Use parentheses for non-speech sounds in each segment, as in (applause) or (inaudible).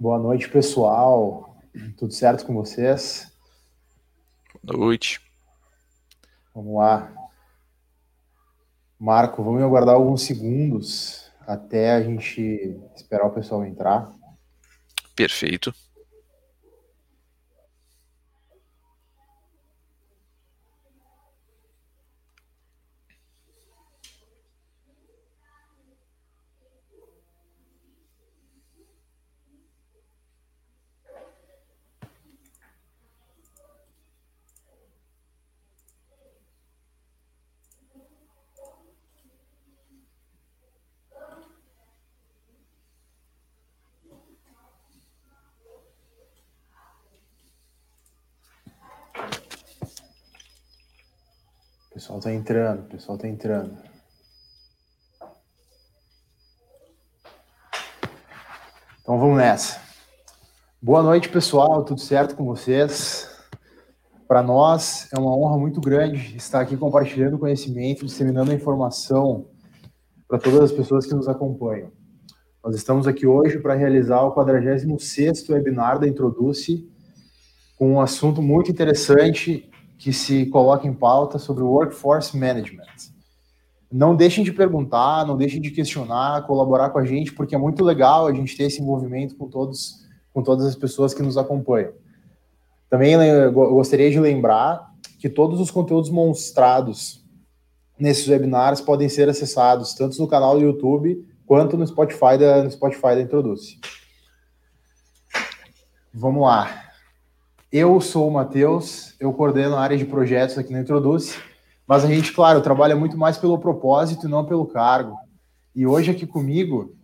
Boa noite, pessoal. Tudo certo com vocês? Boa noite. Vamos lá. Marco, vamos aguardar alguns segundos até a gente esperar o pessoal entrar. Perfeito. pessoal tá entrando, o pessoal tá entrando. Então vamos nessa. Boa noite, pessoal. Tudo certo com vocês? Para nós é uma honra muito grande estar aqui compartilhando conhecimento, disseminando a informação para todas as pessoas que nos acompanham. Nós estamos aqui hoje para realizar o 46º webinar da Introduce, com um assunto muito interessante que se coloca em pauta sobre o workforce management. Não deixem de perguntar, não deixem de questionar, colaborar com a gente, porque é muito legal a gente ter esse envolvimento com todos, com todas as pessoas que nos acompanham. Também gostaria de lembrar que todos os conteúdos mostrados nesses webinars podem ser acessados tanto no canal do YouTube quanto no Spotify da, no Spotify da Introduce. Vamos lá. Eu sou o Matheus, eu coordeno a área de projetos aqui na Introduce, mas a gente, claro, trabalha muito mais pelo propósito e não pelo cargo. E hoje aqui comigo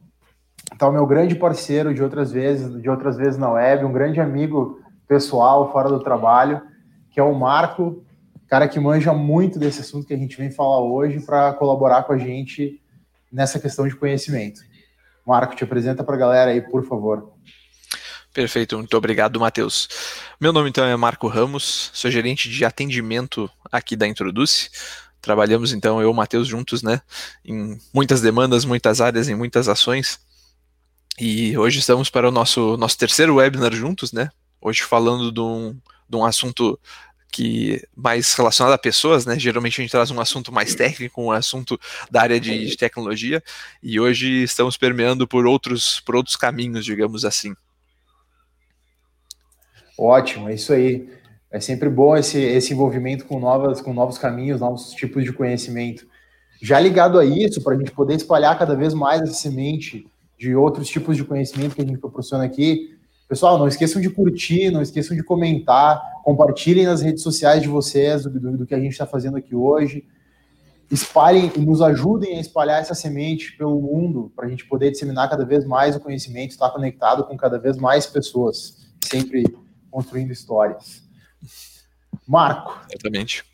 está o meu grande parceiro de outras vezes, de outras vezes na web, um grande amigo pessoal fora do trabalho, que é o Marco, cara que manja muito desse assunto que a gente vem falar hoje para colaborar com a gente nessa questão de conhecimento. Marco, te apresenta para a galera aí, por favor. Perfeito, muito obrigado, Matheus. Meu nome então é Marco Ramos, sou gerente de atendimento aqui da Introduce. Trabalhamos então eu e o Matheus juntos, né, em muitas demandas, muitas áreas, em muitas ações. E hoje estamos para o nosso, nosso terceiro webinar juntos, né? Hoje falando de um, de um assunto que mais relacionado a pessoas, né? Geralmente a gente traz um assunto mais técnico, um assunto da área de, de tecnologia, e hoje estamos permeando por outros, por outros caminhos, digamos assim. Ótimo, é isso aí. É sempre bom esse, esse envolvimento com, novas, com novos caminhos, novos tipos de conhecimento. Já ligado a isso, para a gente poder espalhar cada vez mais essa semente de outros tipos de conhecimento que a gente proporciona aqui, pessoal, não esqueçam de curtir, não esqueçam de comentar, compartilhem nas redes sociais de vocês do, do, do que a gente está fazendo aqui hoje. Espalhem e nos ajudem a espalhar essa semente pelo mundo para a gente poder disseminar cada vez mais o conhecimento, estar conectado com cada vez mais pessoas. Sempre construindo histórias. Marco. Exatamente.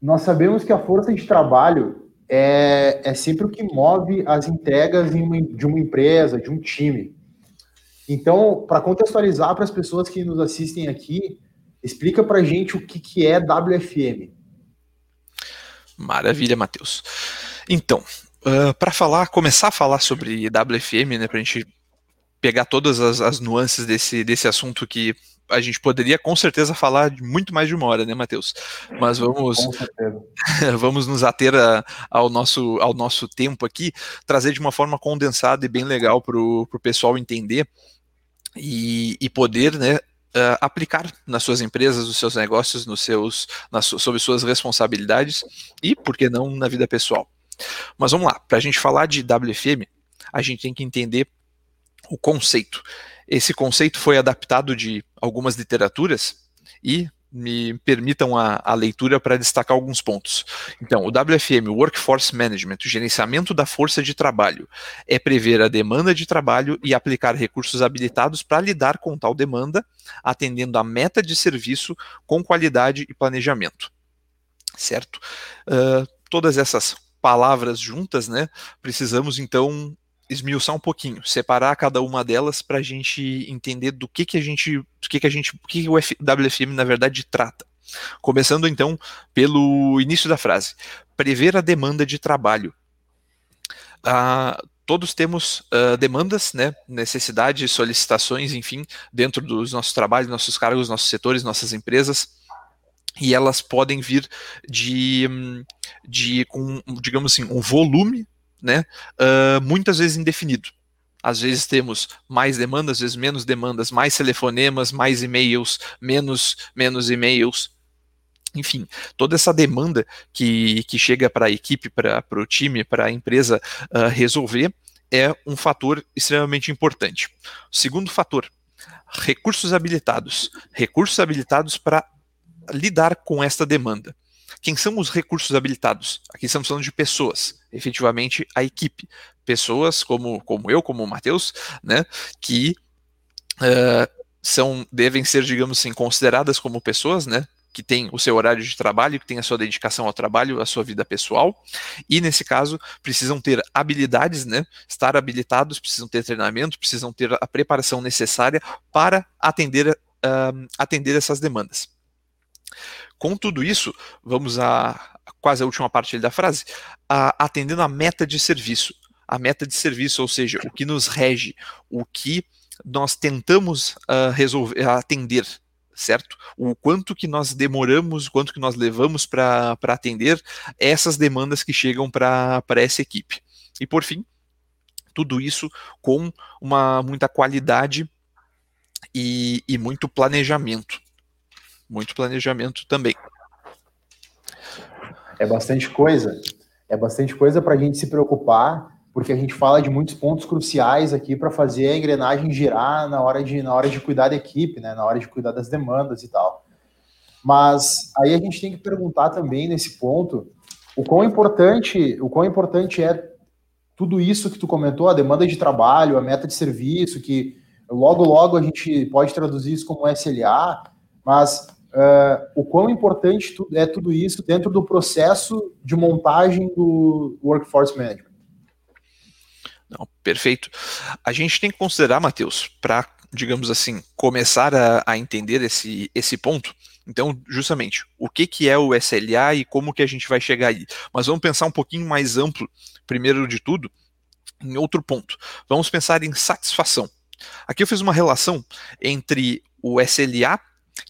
Nós sabemos que a força de trabalho é, é sempre o que move as entregas uma, de uma empresa, de um time. Então, para contextualizar para as pessoas que nos assistem aqui, explica para a gente o que, que é WFM. Maravilha, Matheus. Então, uh, para falar, começar a falar sobre WFM, né, para a gente pegar todas as, as nuances desse, desse assunto que a gente poderia com certeza falar de muito mais de uma hora, né, Matheus? Mas vamos (laughs) vamos nos ater a, ao nosso ao nosso tempo aqui, trazer de uma forma condensada e bem legal para o pessoal entender e, e poder, né, Uh, aplicar nas suas empresas, nos seus negócios, nos seus, nas, sobre suas responsabilidades e, por que não, na vida pessoal. Mas vamos lá, para a gente falar de WFM, a gente tem que entender o conceito. Esse conceito foi adaptado de algumas literaturas e me permitam a, a leitura para destacar alguns pontos. Então, o WFM, Workforce Management, o gerenciamento da força de trabalho, é prever a demanda de trabalho e aplicar recursos habilitados para lidar com tal demanda, atendendo a meta de serviço com qualidade e planejamento. Certo? Uh, todas essas palavras juntas, né? Precisamos então esmiuçar um pouquinho, separar cada uma delas para a gente entender do que que a gente, do que que a gente, que, que o WFM na verdade trata. Começando então pelo início da frase, prever a demanda de trabalho. Ah, todos temos uh, demandas, né, necessidades, solicitações, enfim, dentro dos nossos trabalhos, nossos cargos, nossos setores, nossas empresas, e elas podem vir de, de com, digamos assim, um volume, né, uh, muitas vezes indefinido. Às vezes temos mais demandas, às vezes menos demandas, mais telefonemas, mais e-mails, menos menos e-mails. Enfim, toda essa demanda que, que chega para a equipe, para o time, para a empresa uh, resolver, é um fator extremamente importante. Segundo fator, recursos habilitados. Recursos habilitados para lidar com esta demanda. Quem são os recursos habilitados? Aqui estamos falando de pessoas, efetivamente a equipe. Pessoas como, como eu, como o Matheus, né, que uh, são, devem ser, digamos assim, consideradas como pessoas, né, que tem o seu horário de trabalho, que tem a sua dedicação ao trabalho, a sua vida pessoal, e nesse caso precisam ter habilidades, né, estar habilitados, precisam ter treinamento, precisam ter a preparação necessária para atender, uh, atender essas demandas. Com tudo isso, vamos a quase a última parte da frase, a, atendendo a meta de serviço. A meta de serviço, ou seja, o que nos rege, o que nós tentamos uh, resolver, atender, certo? O quanto que nós demoramos, quanto que nós levamos para atender essas demandas que chegam para essa equipe. E por fim, tudo isso com uma muita qualidade e, e muito planejamento muito planejamento também. É bastante coisa. É bastante coisa para a gente se preocupar, porque a gente fala de muitos pontos cruciais aqui para fazer a engrenagem girar na hora de na hora de cuidar da equipe, né? Na hora de cuidar das demandas e tal. Mas aí a gente tem que perguntar também nesse ponto o quão importante, o quão importante é tudo isso que tu comentou, a demanda de trabalho, a meta de serviço, que logo logo a gente pode traduzir isso como SLA, mas uh, o quão importante é tudo isso dentro do processo de montagem do Workforce Management. Não, perfeito. A gente tem que considerar, Matheus, para, digamos assim, começar a, a, entender esse, esse ponto. Então, justamente, o que, que é o SLA e como que a gente vai chegar aí. Mas vamos pensar um pouquinho mais amplo, primeiro de tudo, em outro ponto. Vamos pensar em satisfação. Aqui eu fiz uma relação entre o SLA,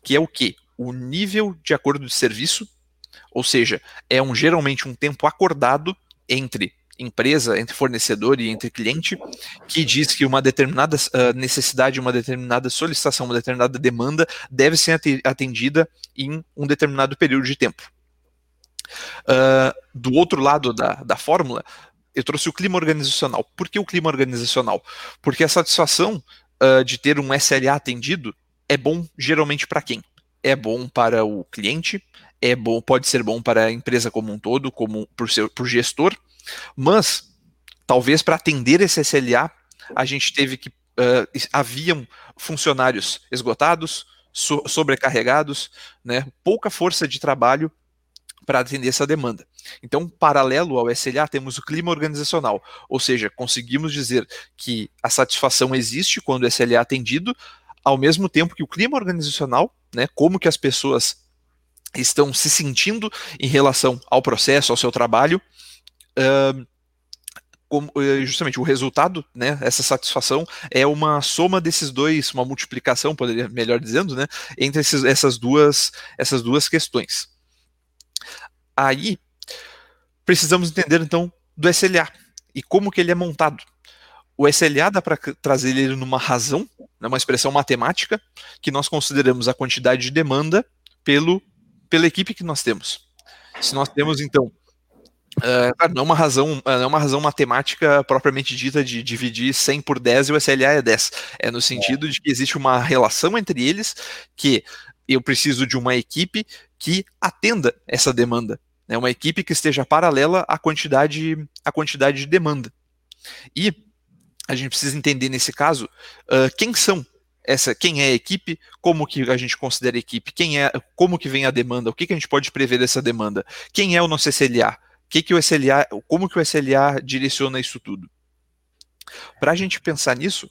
que é o quê? O nível de acordo de serviço, ou seja, é um geralmente um tempo acordado entre empresa, entre fornecedor e entre cliente, que diz que uma determinada uh, necessidade, uma determinada solicitação, uma determinada demanda deve ser atendida em um determinado período de tempo. Uh, do outro lado da, da fórmula, eu trouxe o clima organizacional. Por que o clima organizacional? Porque a satisfação uh, de ter um SLA atendido é bom geralmente para quem? É bom para o cliente, é bom, pode ser bom para a empresa como um todo, como para o gestor, mas talvez para atender esse SLA a gente teve que uh, haviam funcionários esgotados, so, sobrecarregados, né, pouca força de trabalho para atender essa demanda. Então, paralelo ao SLA, temos o clima organizacional, ou seja, conseguimos dizer que a satisfação existe quando o SLA é atendido, ao mesmo tempo que o clima organizacional né? Como que as pessoas estão se sentindo em relação ao processo, ao seu trabalho. Uh, como, eh, justamente o resultado, né, essa satisfação é uma soma desses dois, uma multiplicação, poderia melhor dizendo, né, entre esses, essas duas essas duas questões. Aí precisamos entender então do SLA e como que ele é montado. O SLA dá para trazer ele numa razão, né, uma expressão matemática, que nós consideramos a quantidade de demanda pelo, pela equipe que nós temos. Se nós temos, então, uh, não, é uma razão, não é uma razão matemática propriamente dita de dividir 100 por 10 e o SLA é 10. É no sentido de que existe uma relação entre eles que eu preciso de uma equipe que atenda essa demanda. Né, uma equipe que esteja paralela à quantidade, à quantidade de demanda. E a gente precisa entender nesse caso uh, quem são essa, quem é a equipe, como que a gente considera a equipe, quem é, como que vem a demanda, o que, que a gente pode prever dessa demanda, quem é o nosso SLA, que que o SLA, como que o SLA direciona isso tudo. Para a gente pensar nisso,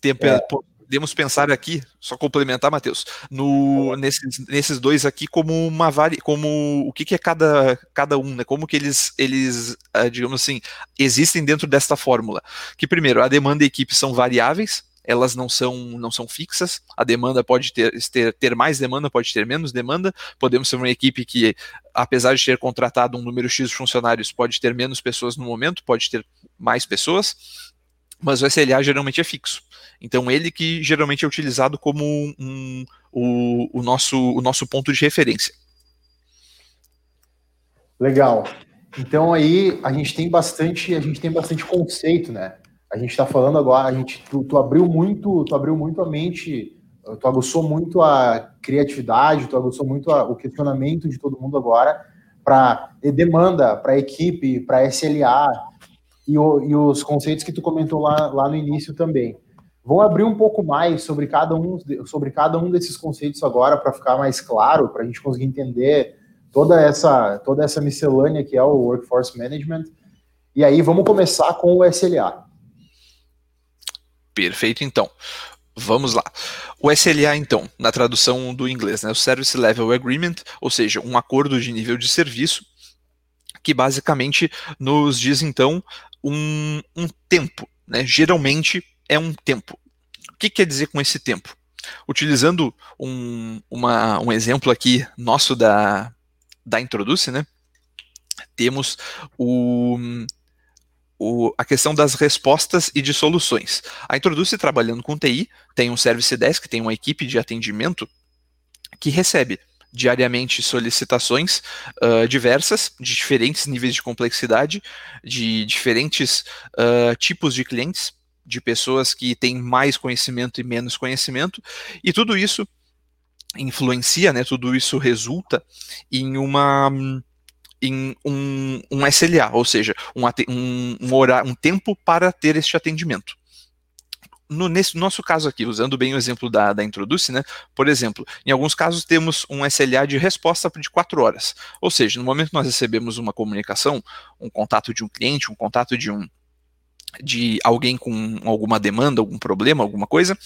tem, é. Podemos pensar aqui, só complementar, Matheus, no, nesses, nesses dois aqui como uma vari, como o que, que é cada, cada um, né? Como que eles, eles, ah, digamos assim, existem dentro desta fórmula. Que primeiro, a demanda e a equipe são variáveis, elas não são, não são fixas. A demanda pode ter, ter, ter mais demanda, pode ter menos demanda. Podemos ser uma equipe que, apesar de ter contratado um número X de funcionários, pode ter menos pessoas no momento, pode ter mais pessoas mas o SLA geralmente é fixo. Então ele que geralmente é utilizado como um, o, o, nosso, o nosso ponto de referência. Legal. Então aí a gente tem bastante, a gente tem bastante conceito, né? A gente está falando agora, a gente, tu, tu, abriu muito, tu abriu muito a mente, tu aguçou muito a criatividade, tu aguçou muito a, o questionamento de todo mundo agora para demanda, para equipe, para SLA, e, o, e os conceitos que tu comentou lá, lá no início também. Vou abrir um pouco mais sobre cada um, sobre cada um desses conceitos agora para ficar mais claro, para a gente conseguir entender toda essa, toda essa miscelânea que é o Workforce Management. E aí vamos começar com o SLA. Perfeito, então. Vamos lá. O SLA, então, na tradução do inglês, né, o Service Level Agreement, ou seja, um acordo de nível de serviço, que basicamente nos diz, então, um, um tempo, né? Geralmente é um tempo. O que quer dizer com esse tempo? Utilizando um, uma, um exemplo aqui nosso da, da Introduce, né? Temos o, o, a questão das respostas e de soluções. A Introduce, trabalhando com TI, tem um Service Desk, tem uma equipe de atendimento que recebe diariamente solicitações uh, diversas, de diferentes níveis de complexidade, de diferentes uh, tipos de clientes, de pessoas que têm mais conhecimento e menos conhecimento, e tudo isso influencia, né, tudo isso resulta em uma em um, um SLA, ou seja, um, um, um, horário, um tempo para ter este atendimento no nesse nosso caso aqui, usando bem o exemplo da, da Introduce, né? Por exemplo, em alguns casos temos um SLA de resposta de quatro horas. Ou seja, no momento que nós recebemos uma comunicação, um contato de um cliente, um contato de um de alguém com alguma demanda, algum problema, alguma coisa,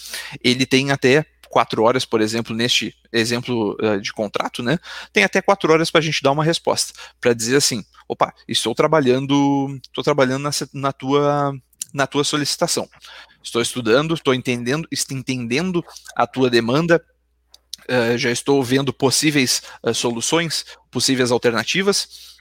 ele tem até quatro horas, por exemplo, neste exemplo uh, de contrato, né? Tem até quatro horas para a gente dar uma resposta, para dizer assim, opa, estou trabalhando, estou trabalhando na, na tua na tua solicitação. Estou estudando, estou entendendo, estou entendendo a tua demanda, uh, já estou vendo possíveis uh, soluções, possíveis alternativas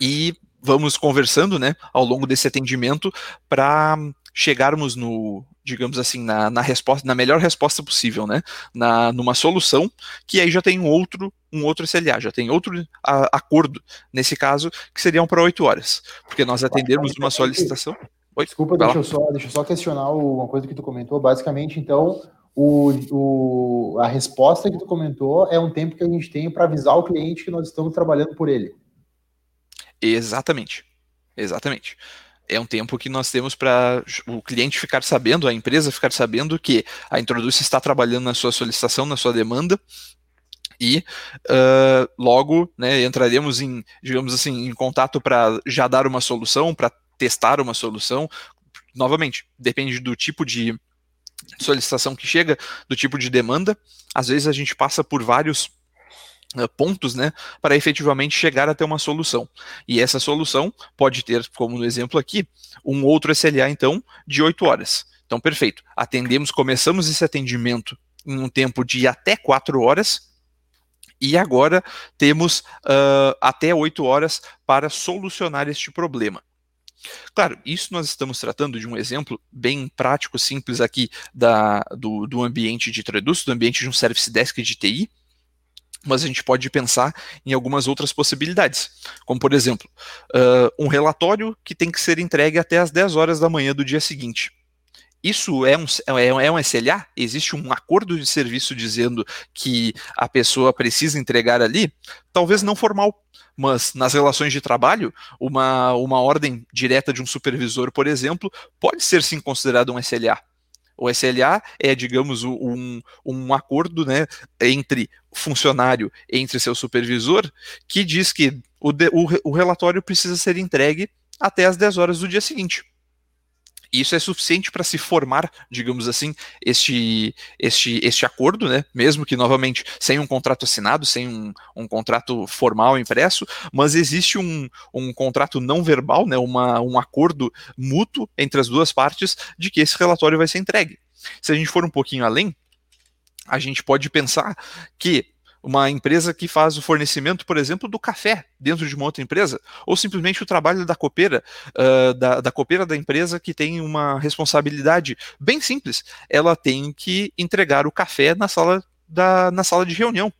e vamos conversando, né, ao longo desse atendimento para chegarmos no, digamos assim, na, na, resposta, na melhor resposta possível, né, na, numa solução que aí já tem um outro, um outro SLA, já tem outro a, acordo nesse caso que seriam para oito horas, porque nós atendermos uma solicitação. Oi? Desculpa, deixa eu, só, deixa eu só questionar uma coisa que tu comentou. Basicamente, então, o, o, a resposta que tu comentou é um tempo que a gente tem para avisar o cliente que nós estamos trabalhando por ele. Exatamente. Exatamente. É um tempo que nós temos para o cliente ficar sabendo, a empresa ficar sabendo que a Introduce está trabalhando na sua solicitação, na sua demanda, e uh, logo né, entraremos em, digamos assim, em contato para já dar uma solução, para testar uma solução. Novamente, depende do tipo de solicitação que chega, do tipo de demanda. Às vezes a gente passa por vários uh, pontos, né, para efetivamente chegar até uma solução. E essa solução pode ter, como no exemplo aqui, um outro SLA, então, de 8 horas. Então, perfeito. Atendemos, começamos esse atendimento em um tempo de até 4 horas, e agora temos uh, até 8 horas para solucionar este problema. Claro, isso nós estamos tratando de um exemplo bem prático, simples aqui da, do, do ambiente de Traduce, do ambiente de um Service Desk de TI, mas a gente pode pensar em algumas outras possibilidades, como por exemplo, uh, um relatório que tem que ser entregue até as 10 horas da manhã do dia seguinte. Isso é um, é, é um SLA? Existe um acordo de serviço dizendo que a pessoa precisa entregar ali? Talvez não formal, mas nas relações de trabalho, uma, uma ordem direta de um supervisor, por exemplo, pode ser sim considerado um SLA. O SLA é, digamos, um, um acordo né, entre funcionário, entre seu supervisor, que diz que o, de, o, o relatório precisa ser entregue até as 10 horas do dia seguinte. Isso é suficiente para se formar, digamos assim, este, este, este acordo, né? mesmo que, novamente, sem um contrato assinado, sem um, um contrato formal impresso, mas existe um, um contrato não verbal, né? Uma, um acordo mútuo entre as duas partes de que esse relatório vai ser entregue. Se a gente for um pouquinho além, a gente pode pensar que uma empresa que faz o fornecimento, por exemplo, do café dentro de uma outra empresa, ou simplesmente o trabalho da copeira, uh, da, da copeira da empresa que tem uma responsabilidade bem simples. Ela tem que entregar o café na sala, da, na sala de reunião.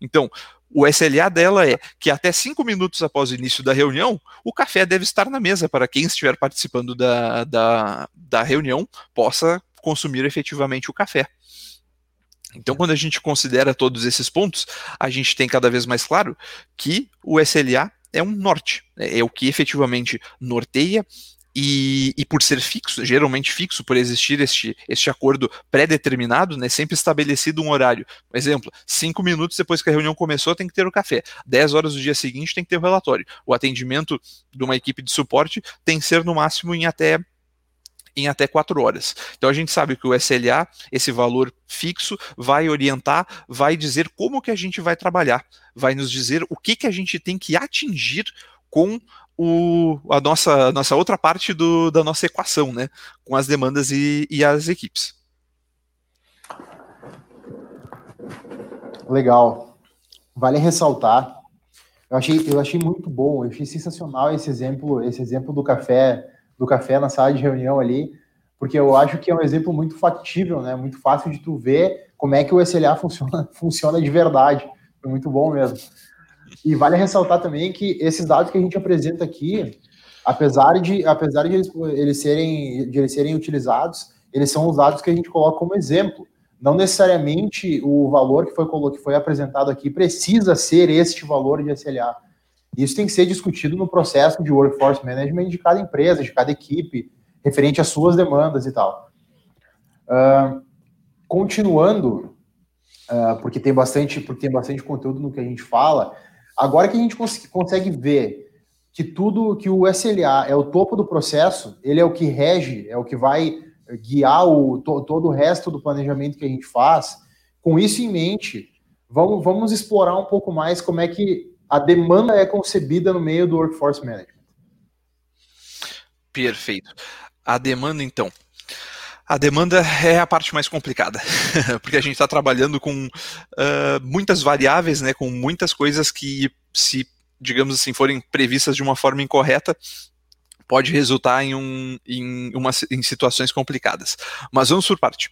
Então, o SLA dela é que até cinco minutos após o início da reunião, o café deve estar na mesa para quem estiver participando da, da, da reunião possa consumir efetivamente o café. Então, quando a gente considera todos esses pontos, a gente tem cada vez mais claro que o SLA é um norte, né? é o que efetivamente norteia e, e, por ser fixo, geralmente fixo, por existir este, este acordo pré-determinado, né, sempre estabelecido um horário. Por exemplo, cinco minutos depois que a reunião começou, tem que ter o café. Dez horas do dia seguinte tem que ter o relatório. O atendimento de uma equipe de suporte tem que ser no máximo em até em até quatro horas. Então a gente sabe que o SLA, esse valor fixo, vai orientar, vai dizer como que a gente vai trabalhar, vai nos dizer o que, que a gente tem que atingir com o, a nossa, nossa outra parte do, da nossa equação, né? Com as demandas e, e as equipes. Legal. Vale ressaltar. Eu achei, eu achei muito bom, eu achei sensacional esse exemplo, esse exemplo do café do café na sala de reunião ali, porque eu acho que é um exemplo muito factível, né? Muito fácil de tu ver como é que o SLA funciona, (laughs) funciona de verdade. Foi muito bom mesmo. E vale ressaltar também que esses dados que a gente apresenta aqui, apesar de, apesar de eles, eles serem, de eles serem utilizados, eles são os dados que a gente coloca como exemplo. Não necessariamente o valor que foi, que foi apresentado aqui precisa ser este valor de SLA. Isso tem que ser discutido no processo de workforce management de cada empresa, de cada equipe, referente às suas demandas e tal. Uh, continuando, uh, porque tem bastante, porque tem bastante conteúdo no que a gente fala. Agora que a gente cons consegue ver que tudo, que o SLA é o topo do processo, ele é o que rege, é o que vai guiar o, to, todo o resto do planejamento que a gente faz. Com isso em mente, vamos, vamos explorar um pouco mais como é que a demanda é concebida no meio do workforce management. Perfeito. A demanda, então. A demanda é a parte mais complicada, (laughs) porque a gente está trabalhando com uh, muitas variáveis, né, com muitas coisas que, se, digamos assim, forem previstas de uma forma incorreta, pode resultar em, um, em, uma, em situações complicadas. Mas vamos por parte.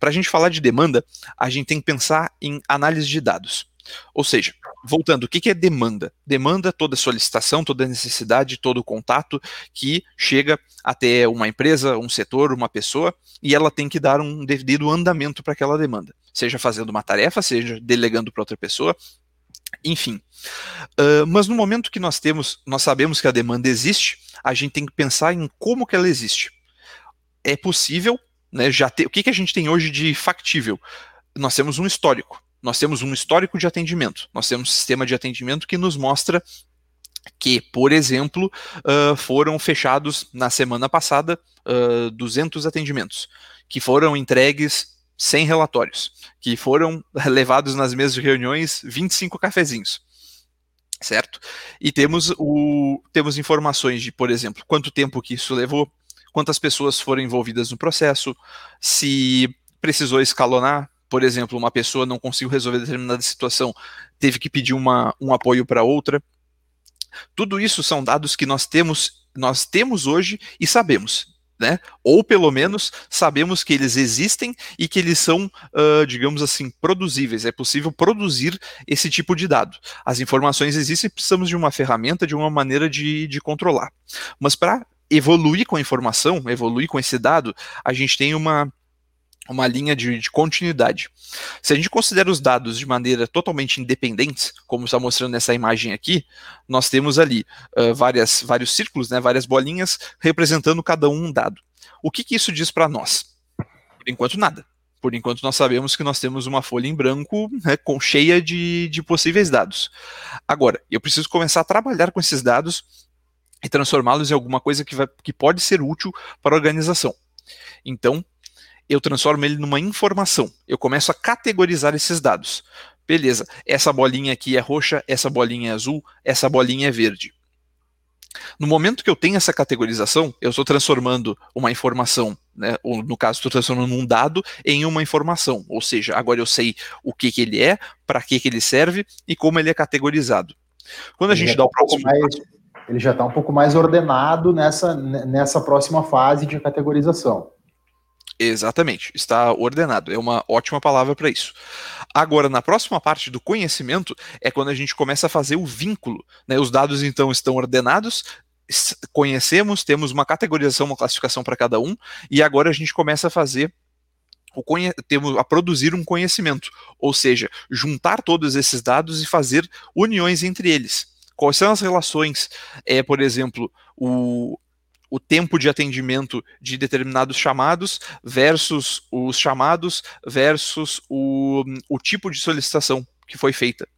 Para a gente falar de demanda, a gente tem que pensar em análise de dados. Ou seja, voltando, o que é demanda? Demanda toda solicitação, toda necessidade, todo contato que chega até uma empresa, um setor, uma pessoa, e ela tem que dar um devido andamento para aquela demanda. Seja fazendo uma tarefa, seja delegando para outra pessoa, enfim. Uh, mas no momento que nós temos, nós sabemos que a demanda existe, a gente tem que pensar em como que ela existe. É possível, né, já ter, o que, que a gente tem hoje de factível? Nós temos um histórico nós temos um histórico de atendimento, nós temos um sistema de atendimento que nos mostra que, por exemplo, uh, foram fechados na semana passada uh, 200 atendimentos, que foram entregues sem relatórios, que foram (laughs) levados nas mesas de reuniões 25 cafezinhos. Certo? E temos, o, temos informações de, por exemplo, quanto tempo que isso levou, quantas pessoas foram envolvidas no processo, se precisou escalonar, por exemplo, uma pessoa não conseguiu resolver determinada situação, teve que pedir uma, um apoio para outra. Tudo isso são dados que nós temos, nós temos hoje e sabemos. Né? Ou pelo menos sabemos que eles existem e que eles são, uh, digamos assim, produzíveis. É possível produzir esse tipo de dado. As informações existem, precisamos de uma ferramenta, de uma maneira de, de controlar. Mas para evoluir com a informação, evoluir com esse dado, a gente tem uma uma linha de, de, continuidade. Se a gente considera os dados de maneira totalmente independente, como está mostrando nessa imagem aqui, nós temos ali uh, várias, vários círculos, né, várias bolinhas, representando cada um um dado. O que, que isso diz para nós? Por enquanto, nada. Por enquanto, nós sabemos que nós temos uma folha em branco né, com, cheia de, de possíveis dados. Agora, eu preciso começar a trabalhar com esses dados e transformá-los em alguma coisa que, vai, que pode ser útil para a organização. Então, eu transformo ele numa informação. Eu começo a categorizar esses dados. Beleza, essa bolinha aqui é roxa, essa bolinha é azul, essa bolinha é verde. No momento que eu tenho essa categorização, eu estou transformando uma informação, né, ou no caso, estou transformando um dado em uma informação. Ou seja, agora eu sei o que, que ele é, para que, que ele serve e como ele é categorizado. Quando a ele gente dá tá o próximo. mais, ele já está um pouco mais ordenado nessa, nessa próxima fase de categorização. Exatamente, está ordenado. É uma ótima palavra para isso. Agora, na próxima parte do conhecimento, é quando a gente começa a fazer o vínculo. Né? Os dados, então, estão ordenados, conhecemos, temos uma categorização, uma classificação para cada um, e agora a gente começa a fazer temos a produzir um conhecimento, ou seja, juntar todos esses dados e fazer uniões entre eles. Quais são as relações? É, por exemplo, o, o tempo de atendimento de determinados chamados versus os chamados versus o, o tipo de solicitação que foi feita.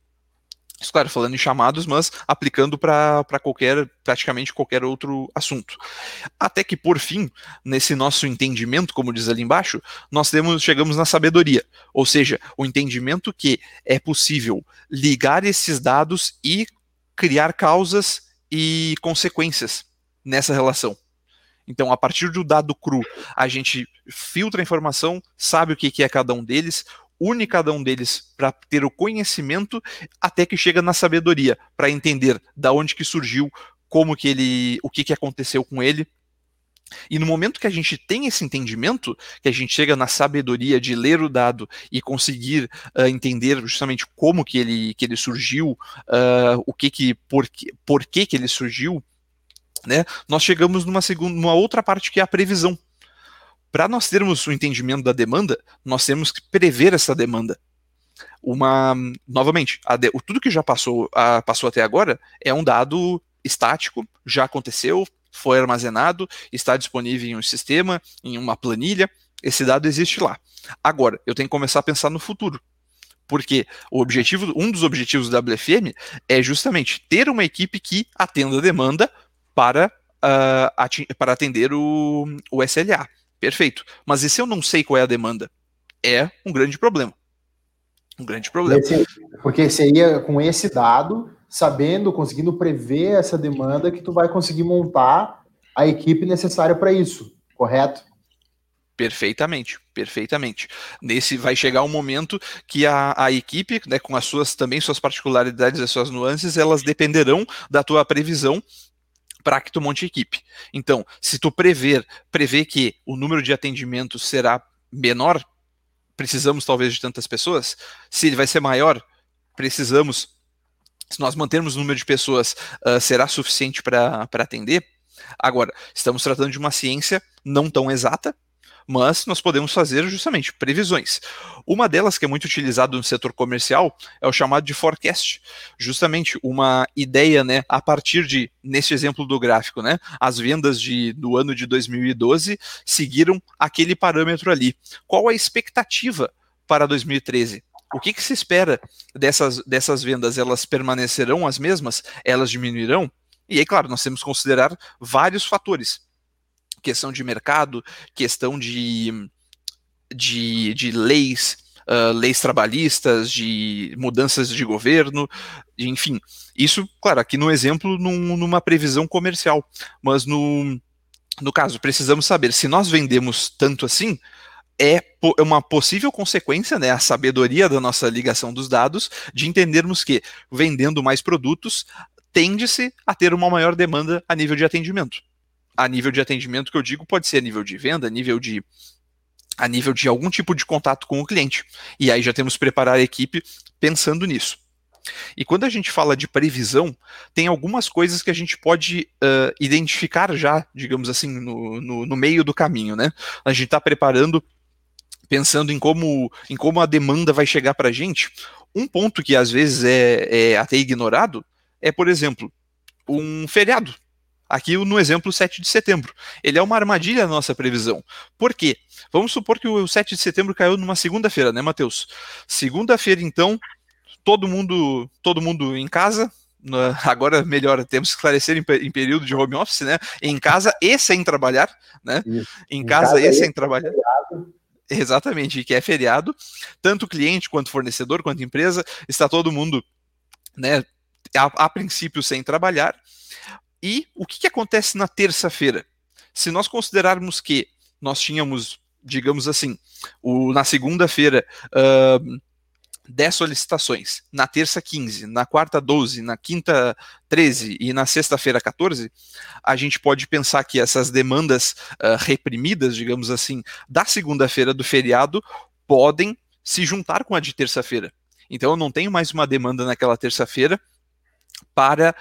Isso, claro, falando em chamados, mas aplicando para qualquer, praticamente qualquer outro assunto. Até que, por fim, nesse nosso entendimento, como diz ali embaixo, nós temos, chegamos na sabedoria. Ou seja, o entendimento que é possível ligar esses dados e criar causas e consequências nessa relação. Então, a partir do dado cru, a gente filtra a informação, sabe o que é cada um deles, une cada um deles para ter o conhecimento até que chega na sabedoria, para entender da onde que surgiu, como que ele, o que, que aconteceu com ele. E no momento que a gente tem esse entendimento, que a gente chega na sabedoria de ler o dado e conseguir uh, entender justamente como que ele, que ele surgiu, uh, o que que por, por que que ele surgiu, né, nós chegamos numa segunda, numa outra parte que é a previsão. Para nós termos o um entendimento da demanda, nós temos que prever essa demanda. Uma, novamente, de, tudo que já passou, a, passou até agora é um dado estático, já aconteceu, foi armazenado, está disponível em um sistema, em uma planilha, esse dado existe lá. Agora, eu tenho que começar a pensar no futuro. Porque o objetivo, um dos objetivos da WFM é justamente ter uma equipe que atenda a demanda para, uh, para atender o, o SLA. Perfeito. Mas e se eu não sei qual é a demanda? É um grande problema. Um grande problema. Esse, porque seria com esse dado, sabendo, conseguindo prever essa demanda, que tu vai conseguir montar a equipe necessária para isso, correto? Perfeitamente, perfeitamente. Nesse vai chegar um momento que a, a equipe, né, com as suas também suas particularidades, as suas nuances, elas dependerão da tua previsão para que tu monte equipe. Então, se tu prever, prever que o número de atendimentos será menor, precisamos talvez de tantas pessoas. Se ele vai ser maior, precisamos. Se nós mantermos o número de pessoas, uh, será suficiente para atender? Agora, estamos tratando de uma ciência não tão exata, mas nós podemos fazer justamente previsões. Uma delas que é muito utilizada no setor comercial é o chamado de forecast, justamente uma ideia, né, a partir de nesse exemplo do gráfico, né, as vendas de, do ano de 2012 seguiram aquele parâmetro ali. Qual a expectativa para 2013? O que, que, se espera dessas, dessas vendas? Elas permanecerão as mesmas? Elas diminuirão? E aí, claro, nós temos que considerar vários fatores questão de mercado, questão de, de, de leis, uh, leis trabalhistas, de mudanças de governo, enfim. Isso, claro, aqui no exemplo, num, numa previsão comercial, mas no, no caso, precisamos saber se nós vendemos tanto assim, é, é uma possível consequência, né, a sabedoria da nossa ligação dos dados, de entendermos que vendendo mais produtos tende-se a ter uma maior demanda a nível de atendimento a nível de atendimento que eu digo pode ser a nível de venda, a nível de a nível de algum tipo de contato com o cliente. E aí já temos que preparar a equipe pensando nisso. E quando a gente fala de previsão, tem algumas coisas que a gente pode uh, identificar já, digamos assim, no, no, no, meio do caminho, né? A gente está preparando, pensando em como, em como a demanda vai chegar para a gente. Um ponto que às vezes é, é até ignorado é, por exemplo, um feriado. Aqui no exemplo 7 de setembro. Ele é uma armadilha na nossa previsão. Por quê? Vamos supor que o 7 de setembro caiu numa segunda-feira, né, Matheus? Segunda-feira, então, todo mundo, todo mundo em casa, (laughs) agora melhor, temos que esclarecer em, em, período de home office, né? Em casa e sem trabalhar, né? Em, em casa, casa, e sem trabalhar. Exatamente, que é feriado. Tanto cliente quanto fornecedor, quanto empresa, está todo mundo, né, a, a princípio sem trabalhar. E o que, que acontece na terça-feira? Se nós considerarmos que nós tínhamos, digamos assim, o, na segunda-feira, uh, 10 solicitações, na terça 15, na quarta 12, na quinta 13 e na sexta-feira 14, a gente pode pensar que essas demandas uh, reprimidas, digamos assim, da segunda-feira do feriado podem se juntar com a de terça-feira. Então eu não tenho mais uma demanda naquela terça-feira para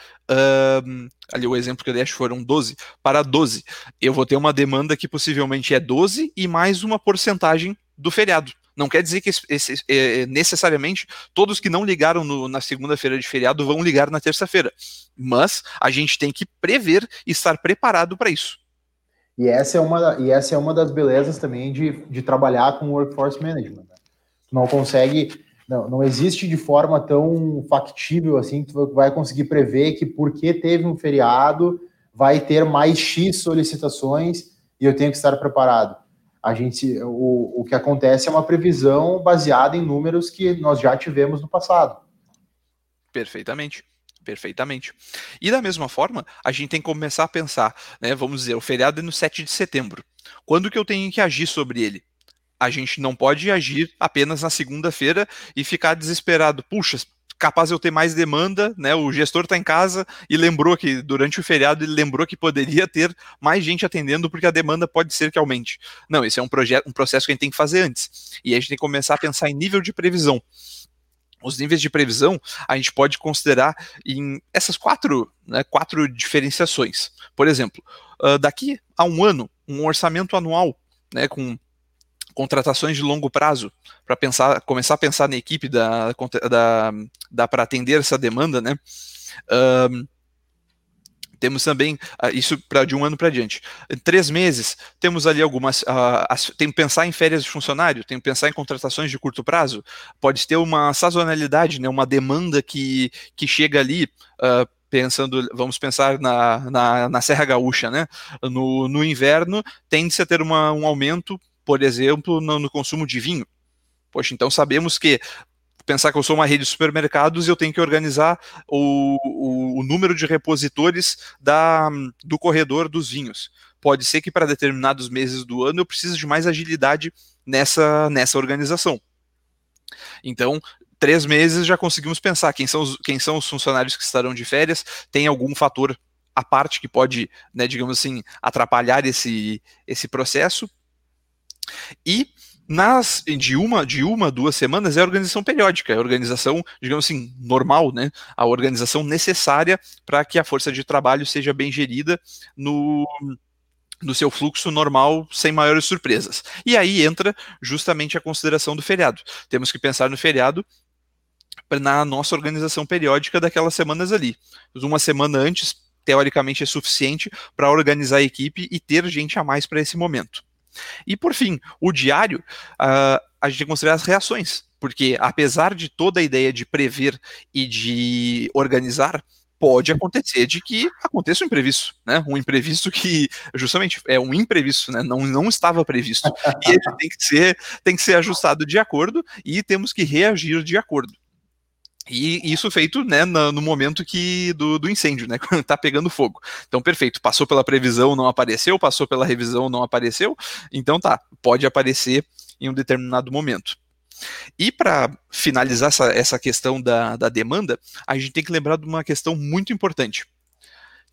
ali o exemplo que eu dei foram 12 para 12. Eu vou ter uma demanda que possivelmente é 12 e mais uma porcentagem do feriado. Não quer dizer que esse, esse, é, necessariamente todos que não ligaram no, na segunda-feira de feriado vão ligar na terça-feira. Mas a gente tem que prever e estar preparado para isso. E essa, é uma, e essa é uma das belezas também de, de trabalhar com workforce management. Né? Não consegue, não, não existe de forma tão factível assim que tu vai conseguir prever que porque teve um feriado vai ter mais X solicitações e eu tenho que estar preparado a gente o, o que acontece é uma previsão baseada em números que nós já tivemos no passado. Perfeitamente. Perfeitamente. E da mesma forma, a gente tem que começar a pensar, né? Vamos dizer, o feriado é no 7 de setembro. Quando que eu tenho que agir sobre ele? A gente não pode agir apenas na segunda-feira e ficar desesperado. Puxa, capaz eu ter mais demanda, né? O gestor está em casa e lembrou que durante o feriado ele lembrou que poderia ter mais gente atendendo porque a demanda pode ser que aumente. Não, esse é um projeto, um processo que a gente tem que fazer antes. E a gente tem que começar a pensar em nível de previsão. Os níveis de previsão a gente pode considerar em essas quatro, né, quatro diferenciações. Por exemplo, uh, daqui a um ano, um orçamento anual né, com contratações de longo prazo para pensar, começar a pensar na equipe da, da, da para atender essa demanda, né? Um, temos também uh, isso para de um ano para diante. Em três meses, temos ali algumas. Uh, as, tem que pensar em férias de funcionário, tem que pensar em contratações de curto prazo. Pode ter uma sazonalidade, né, uma demanda que, que chega ali. Uh, pensando, vamos pensar na, na, na, Serra Gaúcha, né? No, no inverno tende-se a ter uma, um aumento por exemplo, no, no consumo de vinho. Poxa, então sabemos que pensar que eu sou uma rede de supermercados, eu tenho que organizar o, o, o, número de repositores da, do corredor dos vinhos. Pode ser que para determinados meses do ano eu precise de mais agilidade nessa, nessa organização. Então, três meses já conseguimos pensar quem são, os, quem são os funcionários que estarão de férias, tem algum fator à parte que pode, né, digamos assim, atrapalhar esse, esse processo. E nas de uma de uma duas semanas é a organização periódica, é a organização, digamos assim, normal, né? A organização necessária para que a força de trabalho seja bem gerida no no seu fluxo normal, sem maiores surpresas. E aí entra justamente a consideração do feriado. Temos que pensar no feriado na nossa organização periódica daquelas semanas ali. Uma semana antes, teoricamente, é suficiente para organizar a equipe e ter gente a mais para esse momento. E por fim, o diário, uh, a gente tem que considerar as reações, porque apesar de toda a ideia de prever e de organizar, pode acontecer de que aconteça um imprevisto, né? Um imprevisto que justamente é um imprevisto, né? Não, não estava previsto. E ele tem que ser, tem que ser ajustado de acordo e temos que reagir de acordo. E isso feito né, no, momento que do, do, incêndio, né? Quando (laughs) tá pegando fogo. Então, perfeito. Passou pela previsão, não apareceu, passou pela revisão, não apareceu. Então tá, pode aparecer em um determinado momento. E para finalizar essa, essa questão da, da demanda, a gente tem que lembrar de uma questão muito importante.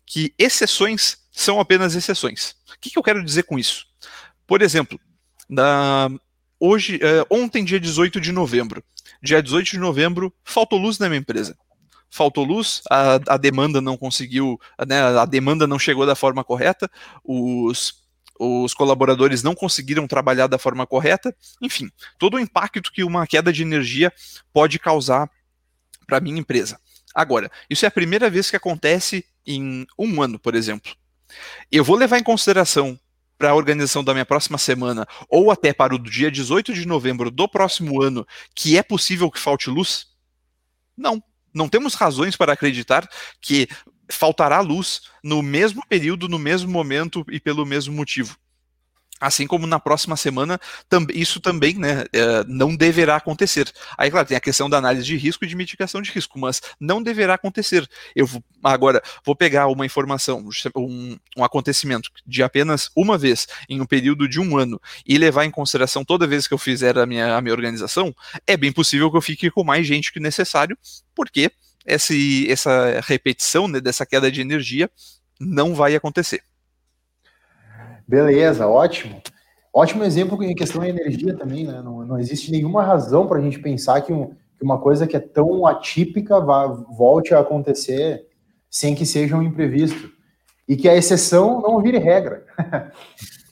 Que exceções são apenas exceções. O que, que eu quero dizer com isso? Por exemplo, na, hoje, é, ontem, dia 18 de novembro, dia 18 de novembro, faltou luz na minha empresa. Faltou luz, a, a demanda não conseguiu, né, a demanda não chegou da forma correta, os, os colaboradores não conseguiram trabalhar da forma correta, enfim, todo o impacto que uma queda de energia pode causar para a minha empresa. Agora, isso é a primeira vez que acontece em um ano, por exemplo. Eu vou levar em consideração para a organização da minha próxima semana, ou até para o dia 18 de novembro do próximo ano, que é possível que falte luz? Não, Não temos razões para acreditar que faltará luz no mesmo período, no mesmo momento e pelo mesmo motivo. Assim como na próxima semana, isso também né, é, não deverá acontecer. Aí, claro, tem a questão da análise de risco e de mitigação de risco, mas não deverá acontecer. Eu vou, agora vou pegar uma informação, um, um, acontecimento de apenas uma vez em um período de um ano e levar em consideração toda vez que eu fizer a minha, a minha organização, é bem possível que eu fique com mais gente que necessário, porque esse, essa repetição né, dessa queda de energia não vai acontecer. Beleza, ótimo. Ótimo exemplo em questão da energia também, né? Não, não existe nenhuma razão para a gente pensar que, um, que, uma coisa que é tão atípica vá, volte a acontecer sem que seja um imprevisto. E que a exceção não vire regra. (laughs)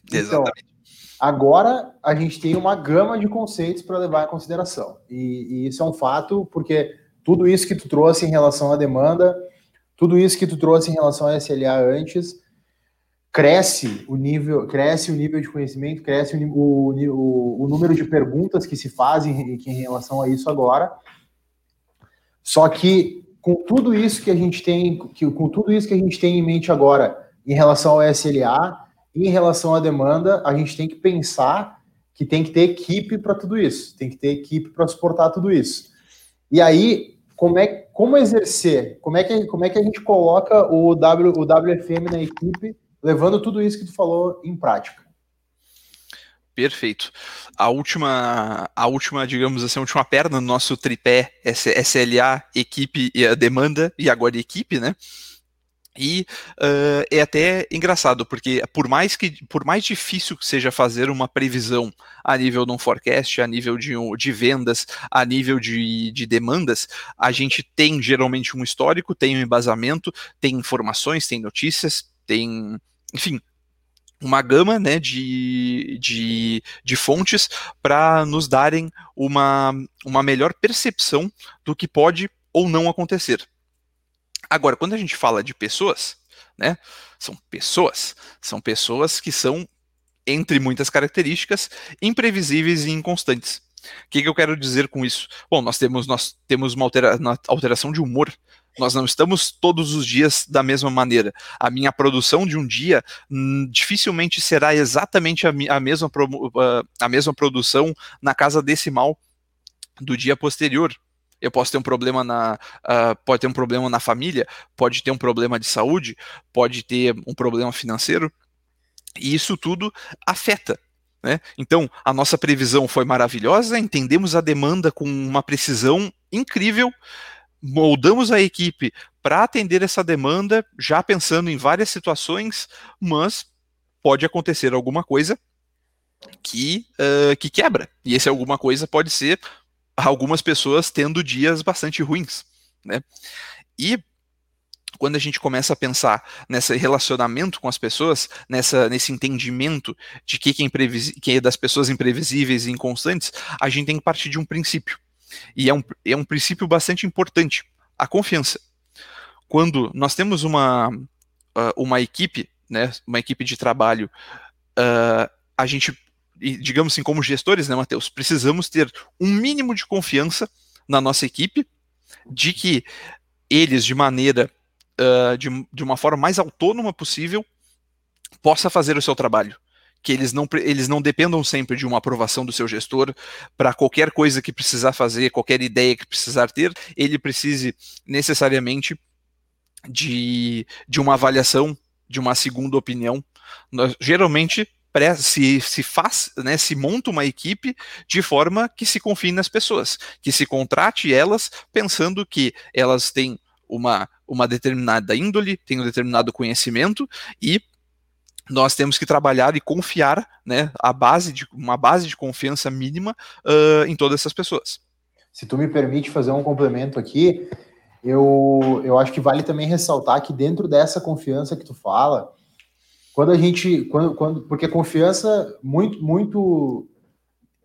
então, Exatamente. Agora a gente tem uma gama de conceitos para levar em consideração. E, e isso é um fato, porque tudo isso que tu trouxe em relação à demanda, tudo isso que tu trouxe em relação à SLA antes, cresce o nível, cresce o nível de conhecimento, cresce o, o, o número de perguntas que se fazem em, relação a isso agora. Só que com tudo isso que a gente tem, que, com tudo isso que a gente tem em mente agora em relação ao SLA, em relação à demanda, a gente tem que pensar que tem que ter equipe para tudo isso, tem que ter equipe para suportar tudo isso. E aí, como é como exercer? Como é que como é que a gente coloca o W o WFM na equipe levando tudo isso que tu falou em prática. Perfeito. A última, a última, digamos assim, a última perna no nosso tripé SLA, equipe e a demanda, e agora equipe, né? E uh, é até engraçado, porque por mais que por mais difícil que seja fazer uma previsão a nível de um forecast, a nível de, de vendas, a nível de, de demandas, a gente tem geralmente um histórico, tem um embasamento, tem informações, tem notícias, tem enfim, uma gama né, de, de, de fontes para nos darem uma, uma melhor percepção do que pode ou não acontecer. Agora, quando a gente fala de pessoas, né, são pessoas, são pessoas que são, entre muitas características, imprevisíveis e inconstantes. O que, que eu quero dizer com isso? Bom, nós temos, nós temos uma, altera, uma alteração de humor nós não estamos todos os dias da mesma maneira. A minha produção de um dia hum, dificilmente será exatamente a, a, mesma, a mesma produção na casa decimal do dia posterior. Eu posso ter um problema na, uh, pode ter um problema na família, pode ter um problema de saúde, pode ter um problema financeiro, e isso tudo afeta né? Então, a nossa previsão foi maravilhosa, entendemos a demanda com uma precisão incrível, moldamos a equipe para atender essa demanda, já pensando em várias situações, mas pode acontecer alguma coisa que, uh, que quebra. E esse alguma coisa pode ser algumas pessoas tendo dias bastante ruins. Né? E quando a gente começa a pensar nesse relacionamento com as pessoas, nessa, nesse entendimento de que, que, é que é das pessoas imprevisíveis e inconstantes, a gente tem que partir de um princípio. E é um, é um princípio bastante importante, a confiança. Quando nós temos uma, uh, uma equipe, né, uma equipe de trabalho, uh, a gente, digamos assim, como gestores, né, Matheus, precisamos ter um mínimo de confiança na nossa equipe, de que eles, de maneira, uh, de, de uma forma mais autônoma possível, possa fazer o seu trabalho que eles não, eles não dependam sempre de uma aprovação do seu gestor para qualquer coisa que precisar fazer, qualquer ideia que precisar ter, ele precise necessariamente de, de uma avaliação, de uma segunda opinião. Nós, geralmente se, se faz, né, se monta uma equipe de forma que se confie nas pessoas, que se contrate elas pensando que elas têm uma, uma determinada índole, têm um determinado conhecimento e nós temos que trabalhar e confiar, né, a base de uma base de confiança mínima uh, em todas essas pessoas. Se tu me permite fazer um complemento aqui, eu, eu acho que vale também ressaltar que dentro dessa confiança que tu fala, quando a gente, quando, quando porque confiança muito, muito,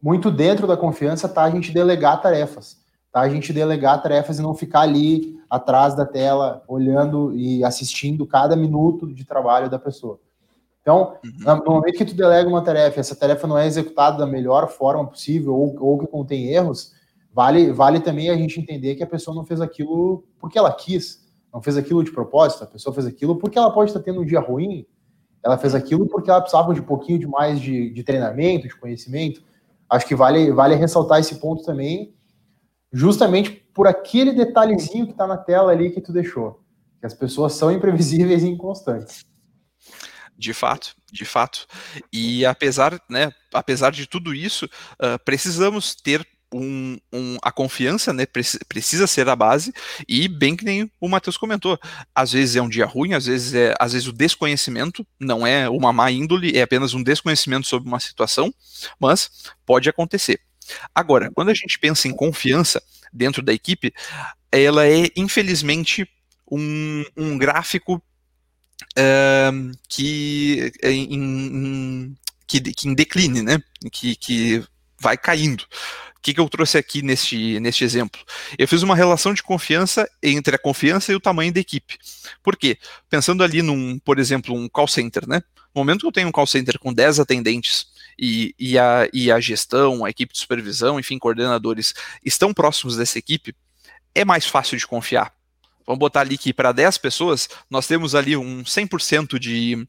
muito dentro da confiança tá a gente delegar tarefas, tá a gente delegar tarefas e não ficar ali atrás da tela olhando e assistindo cada minuto de trabalho da pessoa. Então, uhum. no momento que tu delega uma tarefa, essa tarefa não é executada da melhor forma possível ou, ou que contém erros, vale, vale também a gente entender que a pessoa não fez aquilo porque ela quis, não fez aquilo de propósito, a pessoa fez aquilo porque ela pode estar tendo um dia ruim, ela fez aquilo porque ela precisava de um pouquinho de mais de, de treinamento, de conhecimento. Acho que vale, vale ressaltar esse ponto também, justamente por aquele detalhezinho que está na tela ali que tu deixou. Que as pessoas são imprevisíveis e inconstantes. De fato, de fato. E apesar, né, apesar de tudo isso, uh, precisamos ter um, um, a confiança né, precisa ser a base, e bem que nem o Matheus comentou, às vezes é um dia ruim, às vezes é às vezes o desconhecimento não é uma má índole, é apenas um desconhecimento sobre uma situação, mas pode acontecer. Agora, quando a gente pensa em confiança dentro da equipe, ela é infelizmente um, um gráfico uh, que, em, em, que, que em decline, né? Que, que vai caindo. O que, que eu trouxe aqui neste, neste exemplo? Eu fiz uma relação de confiança entre a confiança e o tamanho da equipe. Por quê? Pensando ali num, por exemplo, um call center, né? No momento que eu tenho um call center com 10 atendentes e, e, a, e a gestão, a equipe de supervisão, enfim, coordenadores estão próximos dessa equipe, é mais fácil de confiar. Vamos botar ali que para 10 pessoas, nós temos ali um 100% de,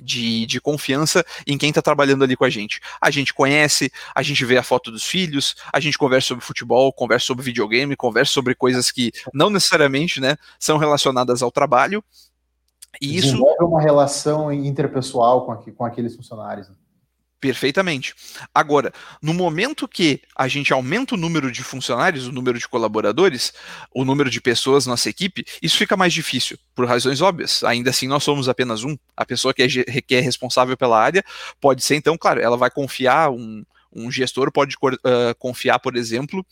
de, de confiança em quem está trabalhando ali com a gente. A gente conhece, a gente vê a foto dos filhos, a gente conversa sobre futebol, conversa sobre videogame, conversa sobre coisas que não necessariamente né, são relacionadas ao trabalho. E isso. Desenvolve uma relação interpessoal com, aqui, com aqueles funcionários. Né? Perfeitamente. Agora, no momento que a gente aumenta o número de funcionários, o número de colaboradores, o número de pessoas na nossa equipe, isso fica mais difícil, por razões óbvias. Ainda assim, nós somos apenas um. A pessoa que é, que é responsável pela área pode ser, então, claro, ela vai confiar, um, um gestor pode uh, confiar, por exemplo,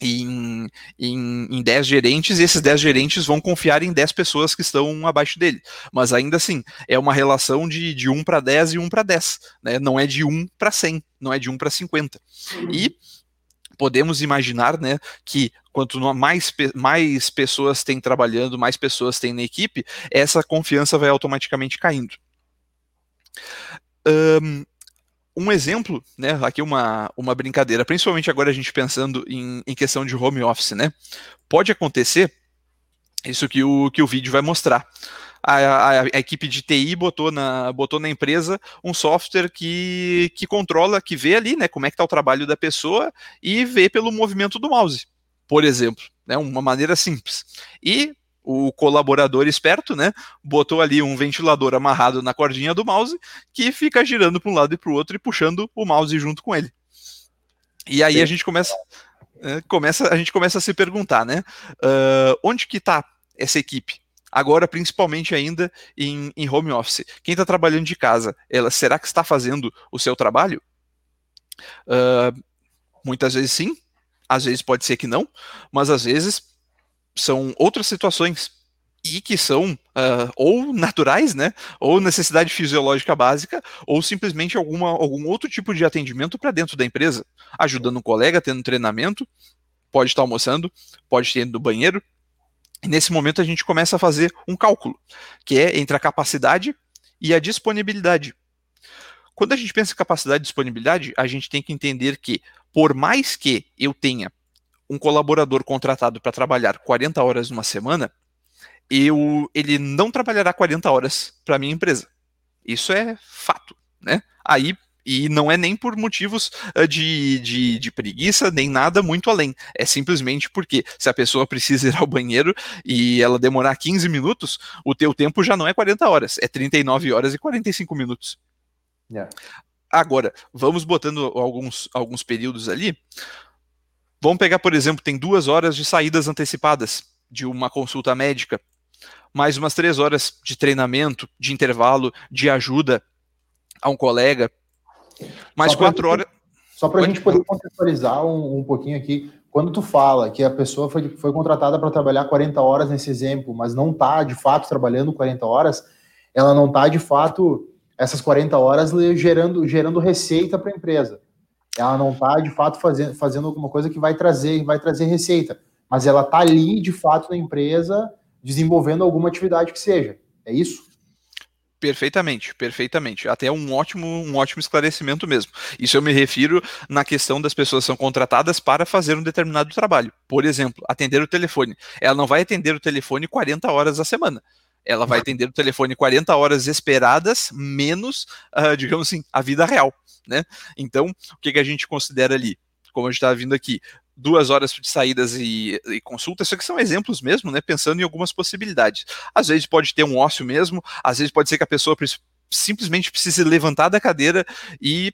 em, em, em 10 gerentes, e esses 10 gerentes vão confiar em 10 pessoas que estão abaixo dele. Mas ainda assim, é uma relação de, de 1 para 10 e 1 para 10. Né? Não é de 1 para 100, não é de 1 para 50. Uhum. E podemos imaginar né, que quanto mais, mais pessoas tem trabalhando, mais pessoas tem na equipe, essa confiança vai automaticamente caindo. Um, um exemplo, né, aqui uma, uma brincadeira, principalmente agora a gente pensando em, em questão de home office, né, pode acontecer isso que o, que o vídeo vai mostrar. A, a, a, equipe de TI botou na, botou na empresa um software que, que controla, que vê ali, né, como é que está o trabalho da pessoa e vê pelo movimento do mouse, por exemplo, né, uma maneira simples. E o colaborador esperto, né, botou ali um ventilador amarrado na cordinha do mouse que fica girando para um lado e para o outro e puxando o mouse junto com ele. E aí Sim. a gente começa, é, começa, a gente começa a se perguntar, né, uh, onde que está essa equipe? Agora, principalmente ainda em, em home office. Quem está trabalhando de casa, ela será que está fazendo o seu trabalho? Uh, muitas vezes sim, às vezes pode ser que não, mas às vezes são outras situações e que são uh, ou naturais, né, ou necessidade fisiológica básica, ou simplesmente alguma, algum outro tipo de atendimento para dentro da empresa, ajudando um colega, tendo treinamento, pode estar almoçando, pode estar indo do banheiro. E nesse momento a gente começa a fazer um cálculo, que é entre a capacidade e a disponibilidade. Quando a gente pensa em capacidade e disponibilidade, a gente tem que entender que, por mais que eu tenha um colaborador contratado para trabalhar 40 horas numa semana, eu, ele não trabalhará 40 horas para minha empresa. Isso é fato, né? Aí e não é nem por motivos uh, de, de, de, preguiça, nem nada muito além. É simplesmente porque se a pessoa precisa (laughs) ir ao banheiro e ela demorar 15 minutos, o teu tempo já não é 40 horas, é 39 horas e 45 minutos. Yeah. Agora, vamos botando alguns, alguns períodos ali. Vamos pegar, por exemplo, tem duas horas de saídas antecipadas de uma consulta médica, mais umas três horas de treinamento, de intervalo, de ajuda a um colega, mais quatro horas. Só para a gente poder contextualizar um, um, pouquinho aqui, quando tu fala que a pessoa foi, foi contratada para trabalhar 40 horas nesse exemplo, mas não está de fato trabalhando 40 horas, ela não está de fato essas 40 horas gerando, gerando receita para a empresa ela não está de fato fazendo, fazendo alguma coisa que vai trazer, vai trazer receita, mas ela está ali de fato na empresa desenvolvendo alguma atividade que seja. É isso? Perfeitamente, perfeitamente. Até um ótimo, um ótimo esclarecimento mesmo. Isso eu me refiro na questão das pessoas que são contratadas para fazer um determinado trabalho. Por exemplo, atender o telefone. Ela não vai atender o telefone 40 horas a semana. Ela vai atender o telefone 40 horas esperadas, menos, uh, digamos assim, a vida real. Né? Então, o que, que a gente considera ali? Como a gente está vindo aqui, duas horas de saídas e, e consultas, isso aqui são exemplos mesmo, né? Pensando em algumas possibilidades. Às vezes pode ter um ócio mesmo, às vezes pode ser que a pessoa simplesmente precise levantar da cadeira e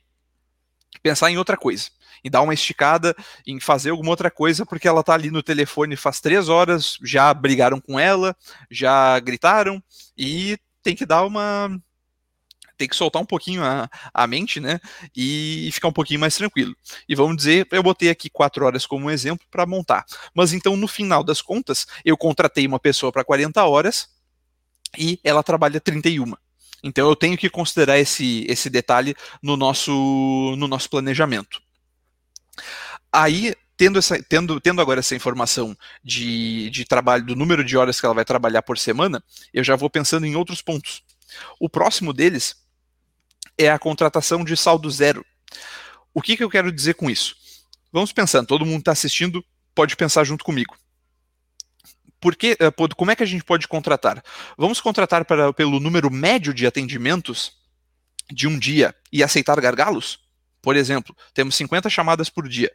pensar em outra coisa. Em dar uma esticada, em fazer alguma outra coisa, porque ela tá ali no telefone faz três horas, já brigaram com ela, já gritaram, e tem que dar uma tem que soltar um pouquinho a, a mente, né? E ficar um pouquinho mais tranquilo. E vamos dizer, eu botei aqui quatro horas como um exemplo para montar. Mas então, no final das contas, eu contratei uma pessoa para 40 horas e ela trabalha 31. Então eu tenho que considerar esse, esse detalhe no nosso, no nosso planejamento. Aí, tendo, essa, tendo, tendo agora essa informação de, de trabalho, do número de horas que ela vai trabalhar por semana, eu já vou pensando em outros pontos. O próximo deles é a contratação de saldo zero. O que, que eu quero dizer com isso? Vamos pensando, todo mundo está assistindo, pode pensar junto comigo. Porque, eh, como é que a gente pode contratar? Vamos contratar para, pelo número médio de atendimentos de um dia e aceitar gargalos? Por exemplo, temos 50 chamadas por dia.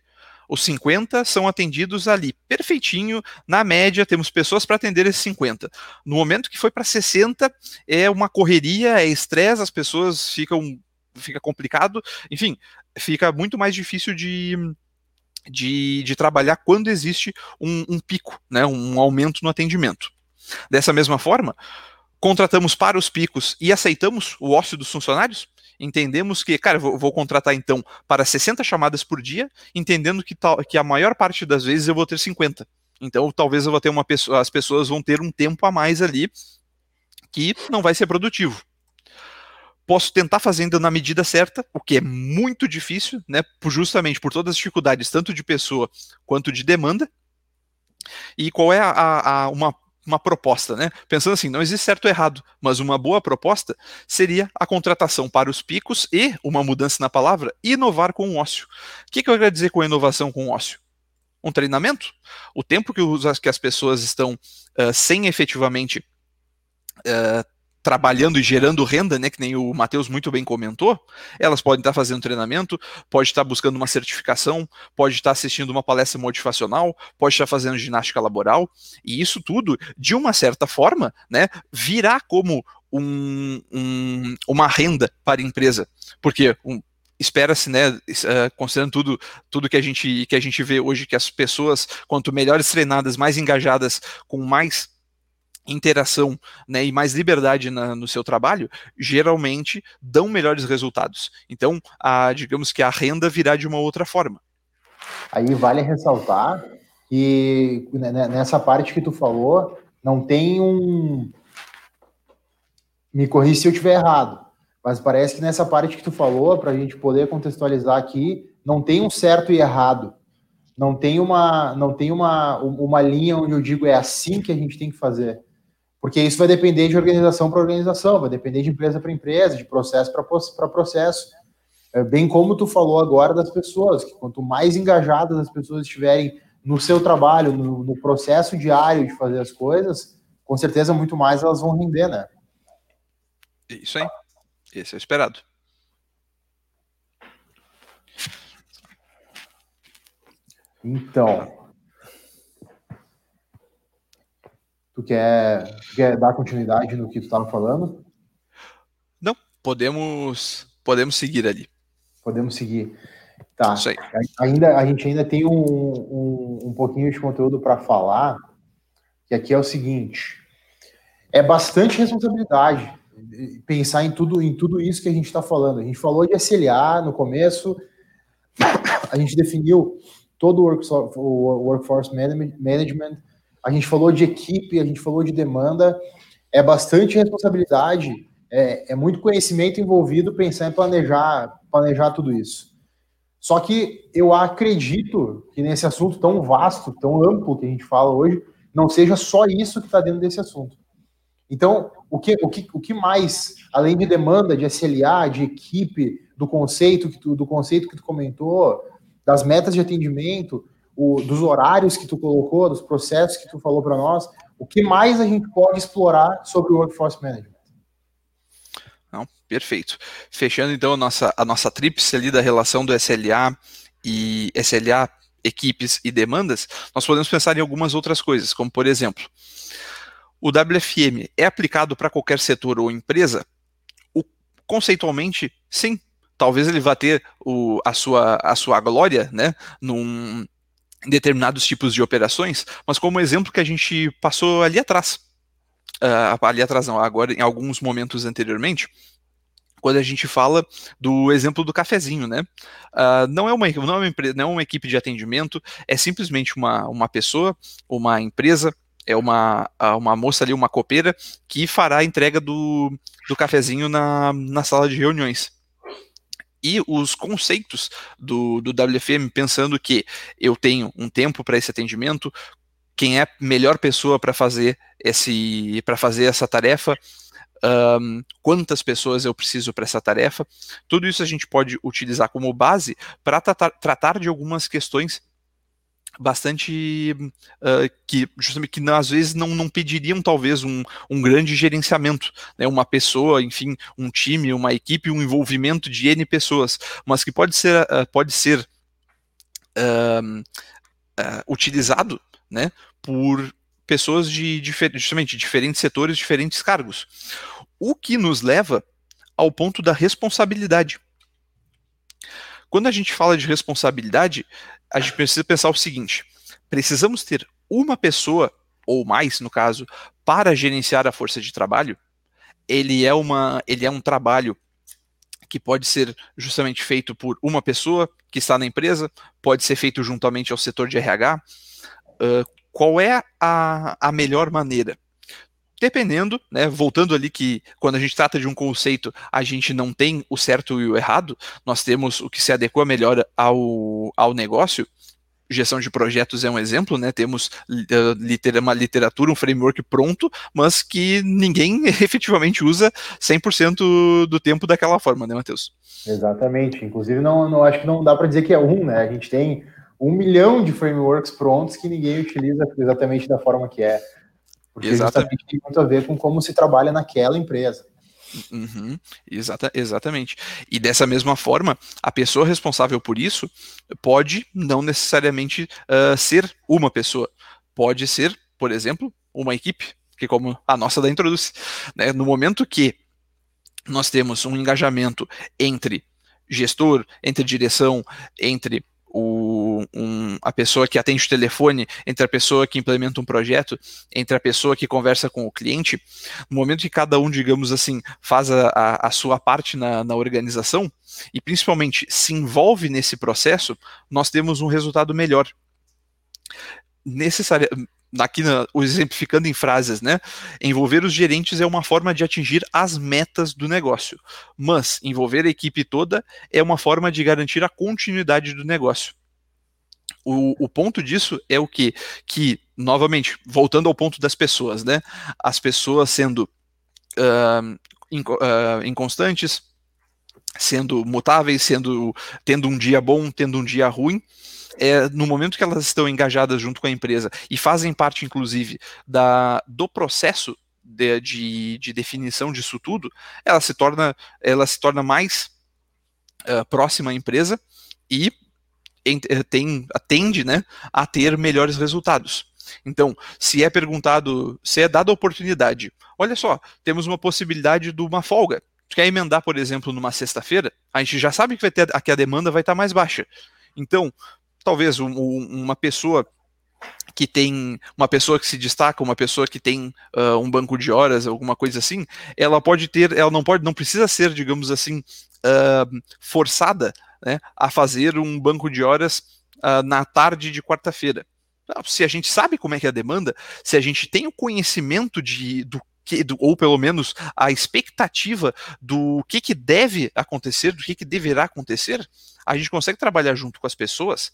Os 50 são atendidos ali, perfeitinho, na média, temos pessoas para atender esses 50. No momento que foi para 60, é uma correria, é estresse, as pessoas ficam. fica complicado, enfim, fica muito mais difícil de, de, de trabalhar quando existe um, um pico, né, um aumento no atendimento. Dessa mesma forma, contratamos para os picos e aceitamos o ócio dos funcionários? entendemos que, cara, vou, vou, contratar então para 60 chamadas por dia, entendendo que, tal, que a maior parte das vezes eu vou ter 50. Então, talvez eu vou ter uma pessoa, as pessoas vão ter um tempo a mais ali que não vai ser produtivo. Posso tentar fazendo na medida certa, o que é muito difícil, né? Justamente por todas as dificuldades, tanto de pessoa quanto de demanda. E qual é a, a, uma uma proposta, né? Pensando assim, não existe certo ou errado, mas uma boa proposta seria a contratação para os picos e, uma mudança na palavra, inovar com o ócio. O que, que eu quero dizer com inovação com o ócio? Um treinamento. O tempo que, os, que as pessoas estão uh, sem efetivamente uh, trabalhando e gerando renda, né, que nem o Matheus muito bem comentou, elas podem estar fazendo treinamento, pode estar buscando uma certificação, pode estar assistindo uma palestra motivacional, pode estar fazendo ginástica laboral, e isso tudo, de uma certa forma, né, virá como um, um, uma renda para a empresa, porque um, espera-se, né, eh, considerando tudo, tudo que a gente que a gente vê hoje que as pessoas, quanto melhores treinadas, mais engajadas, com mais interação né, e mais liberdade na, no seu trabalho, geralmente dão melhores resultados. Então, a, digamos que a renda virá de uma outra forma. Aí vale ressaltar que né, né, nessa parte que tu falou, não tem um. Me corri se eu estiver errado, mas parece que nessa parte que tu falou, para a gente poder contextualizar aqui, não tem um certo e errado. Não tem uma, não tem uma, uma linha onde eu digo é assim que a gente tem que fazer porque isso vai depender de organização para organização, vai depender de empresa para empresa, de processo para processo. É, bem como tu falou agora das pessoas, que quanto mais engajadas as pessoas estiverem no seu trabalho, no, no processo diário de fazer as coisas, com certeza muito mais elas vão render, né? Isso aí. Esse é o esperado. Então, Tu quer, quer dar continuidade no que tu estava falando? Não, podemos podemos seguir ali. Podemos seguir. Tá. Ainda, a gente ainda tem um, um, um pouquinho de conteúdo para falar, que aqui é o seguinte: é bastante responsabilidade pensar em tudo, em tudo isso que a gente está falando. A gente falou de SLA no começo, a gente definiu todo o workforce management, a gente falou de equipe, a gente falou de demanda, é bastante responsabilidade, é, é muito conhecimento envolvido pensar em planejar, planejar tudo isso. Só que eu acredito que nesse assunto tão vasto, tão amplo que a gente fala hoje, não seja só isso que está dentro desse assunto. Então, o que, o que, o que mais, além de demanda de SLA, de equipe, do conceito que tu, do conceito que tu comentou, das metas de atendimento, o, dos horários que tu colocou, dos processos que tu falou para nós, o que mais a gente pode explorar sobre o Workforce Management? Não, perfeito. Fechando então a nossa, a nossa tríplice ali da relação do SLA e SLA, equipes e demandas, nós podemos pensar em algumas outras coisas, como por exemplo, o WFM é aplicado para qualquer setor ou empresa? O, conceitualmente, sim. Talvez ele vá ter o, a, sua, a sua glória né, num, determinados tipos de operações, mas como exemplo que a gente passou ali atrás. Uh, ali atrás não, agora em alguns momentos anteriormente, quando a gente fala do exemplo do cafezinho, né? Uh, não, é uma, não, é uma empresa, não é uma equipe de atendimento, é simplesmente uma, uma pessoa, uma empresa, é uma, uma moça ali, uma copeira, que fará a entrega do, do cafezinho na, na sala de reuniões e os conceitos do, do WFM, pensando que eu tenho um tempo para esse atendimento, quem é a melhor pessoa para fazer esse para fazer essa tarefa, um, quantas pessoas eu preciso para essa tarefa, tudo isso a gente pode utilizar como base para tratar, tratar de algumas questões bastante uh, que justamente que às vezes não, não pediriam talvez um, um grande gerenciamento, né, uma pessoa, enfim, um time, uma equipe, um envolvimento de N pessoas, mas que pode ser, uh, pode ser uh, utilizado né, por pessoas de justamente diferentes setores, diferentes cargos. O que nos leva ao ponto da responsabilidade. Quando a gente fala de responsabilidade, a gente precisa pensar o seguinte: precisamos ter uma pessoa, ou mais no caso, para gerenciar a força de trabalho. Ele é, uma, ele é um trabalho que pode ser justamente feito por uma pessoa que está na empresa, pode ser feito juntamente ao setor de RH. Uh, qual é a, a melhor maneira? Dependendo, né, voltando ali que quando a gente trata de um conceito, a gente não tem o certo e o errado, nós temos o que se adequa melhor ao, ao negócio. Gestão de projetos é um exemplo, né? Temos uh, uma literatura, um framework pronto, mas que ninguém (laughs) efetivamente usa 100% do tempo daquela forma, né, Matheus? Exatamente. Inclusive, não, não acho que não dá para dizer que é um, né? A gente tem um milhão de frameworks prontos que ninguém utiliza exatamente da forma que é. Porque Exatamente. tem muito a ver com como se trabalha naquela empresa. Uhum, exata, exatamente. E dessa mesma forma, a pessoa responsável por isso pode não necessariamente uh, ser uma pessoa. Pode ser, por exemplo, uma equipe, que como a nossa da Introduz. Né? No momento que nós temos um engajamento entre gestor, entre direção, entre o, um, a pessoa que atende o telefone, entre a pessoa que implementa um projeto, entre a pessoa que conversa com o cliente, no momento que cada um, digamos assim, faz a, a, a sua parte na, na organização e principalmente se envolve nesse processo, nós temos um resultado melhor. Necessária, aqui na, exemplificando em frases, né? Envolver os gerentes é uma forma de atingir as metas do negócio, mas envolver a equipe toda é uma forma de garantir a continuidade do negócio. O, o ponto disso é o que? Que, novamente, voltando ao ponto das pessoas, né? As pessoas sendo uh, uh, inconstantes, sendo mutáveis, sendo tendo um dia bom, tendo um dia ruim, é, no momento que elas estão engajadas junto com a empresa e fazem parte, inclusive, da, do processo de, de, de definição disso tudo, ela se torna, ela se torna mais uh, próxima à empresa e eh, tem, tende né, a ter melhores resultados. Então, se é perguntado, se é dada a oportunidade, olha só, temos uma possibilidade de uma folga. Tu quer emendar, por exemplo, numa sexta-feira, a gente já sabe que, vai ter, que a demanda vai estar mais baixa. Então, talvez um, uma pessoa que tem uma pessoa que se destaca, uma pessoa que tem uh, um banco de horas, alguma coisa assim, ela pode ter, ela não pode, não precisa ser, digamos assim, uh, forçada né, a fazer um banco de horas uh, na tarde de quarta-feira. Se a gente sabe como é que é a demanda, se a gente tem o conhecimento de, do que, do, ou pelo menos a expectativa do que, que deve acontecer, do que, que deverá acontecer, a gente consegue trabalhar junto com as pessoas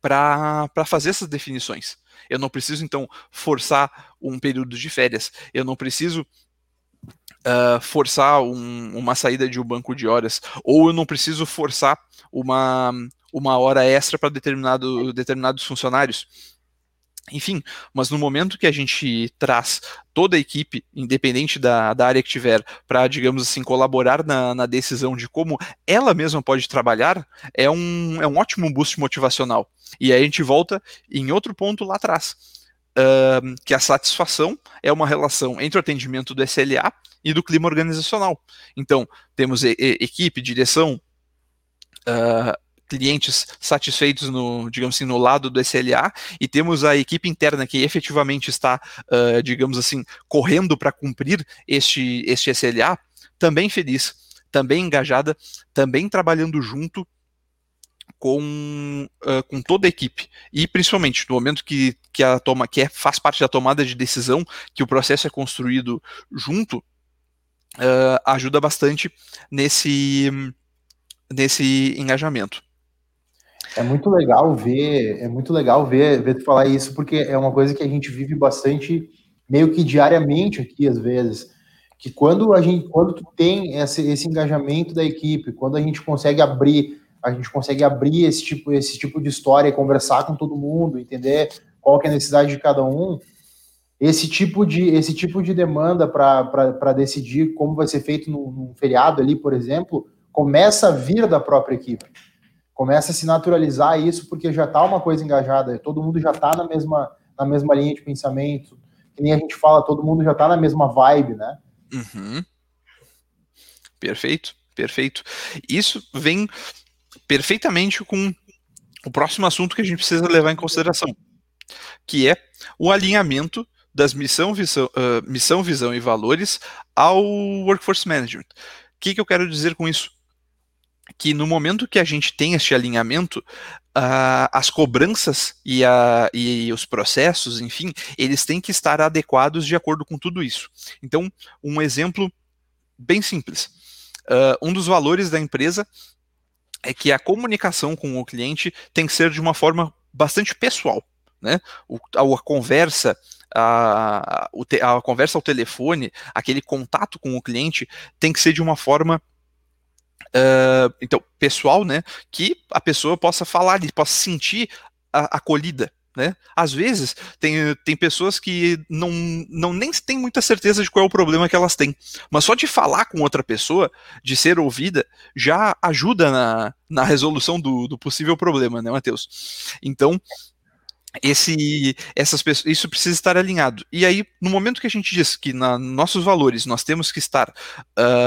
para fazer essas definições. Eu não preciso, então, forçar um período de férias. Eu não preciso uh, forçar um, uma saída de um banco de horas. Ou eu não preciso forçar uma, uma hora extra para determinado, determinados funcionários. Enfim, mas no momento que a gente traz toda a equipe, independente da, da área que tiver, para, digamos assim, colaborar na, na, decisão de como ela mesma pode trabalhar, é um, é um ótimo boost motivacional. E aí a gente volta em outro ponto lá atrás, uh, que a satisfação é uma relação entre o atendimento do SLA e do clima organizacional. Então, temos e, e, equipe, direção, uh, clientes satisfeitos no, digamos assim, no lado do SLA e temos a equipe interna que efetivamente está, uh, digamos assim, correndo para cumprir este, este SLA, também feliz, também engajada, também trabalhando junto com, uh, com toda a equipe. E principalmente no momento que, que, a toma, que é, faz parte da tomada de decisão, que o processo é construído junto, uh, ajuda bastante nesse, nesse engajamento. É muito legal ver, é muito legal ver, ver tu falar isso, porque é uma coisa que a gente vive bastante, meio que diariamente aqui, às vezes. Que quando a gente, quando tu tem esse, esse engajamento da equipe, quando a gente consegue abrir, a gente consegue abrir esse tipo, esse tipo de história, conversar com todo mundo, entender qual que é a necessidade de cada um, esse tipo de, esse tipo de demanda para decidir como vai ser feito num, num feriado ali, por exemplo, começa a vir da própria equipe começa a se naturalizar isso porque já está uma coisa engajada, todo mundo já está na mesma, na mesma linha de pensamento, que nem a gente fala, todo mundo já está na mesma vibe, né? Uhum. Perfeito, perfeito. Isso vem perfeitamente com o próximo assunto que a gente precisa levar em consideração, que é o alinhamento das missão, visão, uh, missão, visão e valores ao workforce management. O que, que eu quero dizer com isso? Que no momento que a gente tem este alinhamento, uh, as cobranças e, a, e os processos, enfim, eles têm que estar adequados de acordo com tudo isso. Então, um exemplo bem simples. Uh, um dos valores da empresa é que a comunicação com o cliente tem que ser de uma forma bastante pessoal. Né? O, a, a conversa, a, a, a, conversa ao telefone, aquele contato com o cliente tem que ser de uma forma Uh, então, pessoal, né, que a pessoa possa falar, possa sentir acolhida. Né? Às vezes tem, tem pessoas que não, não nem têm muita certeza de qual é o problema que elas têm, mas só de falar com outra pessoa, de ser ouvida, já ajuda na, na resolução do, do possível problema, né, Matheus? Então, esse, essas pessoas, isso precisa estar alinhado. E aí, no momento que a gente diz que na nossos valores nós temos que estar,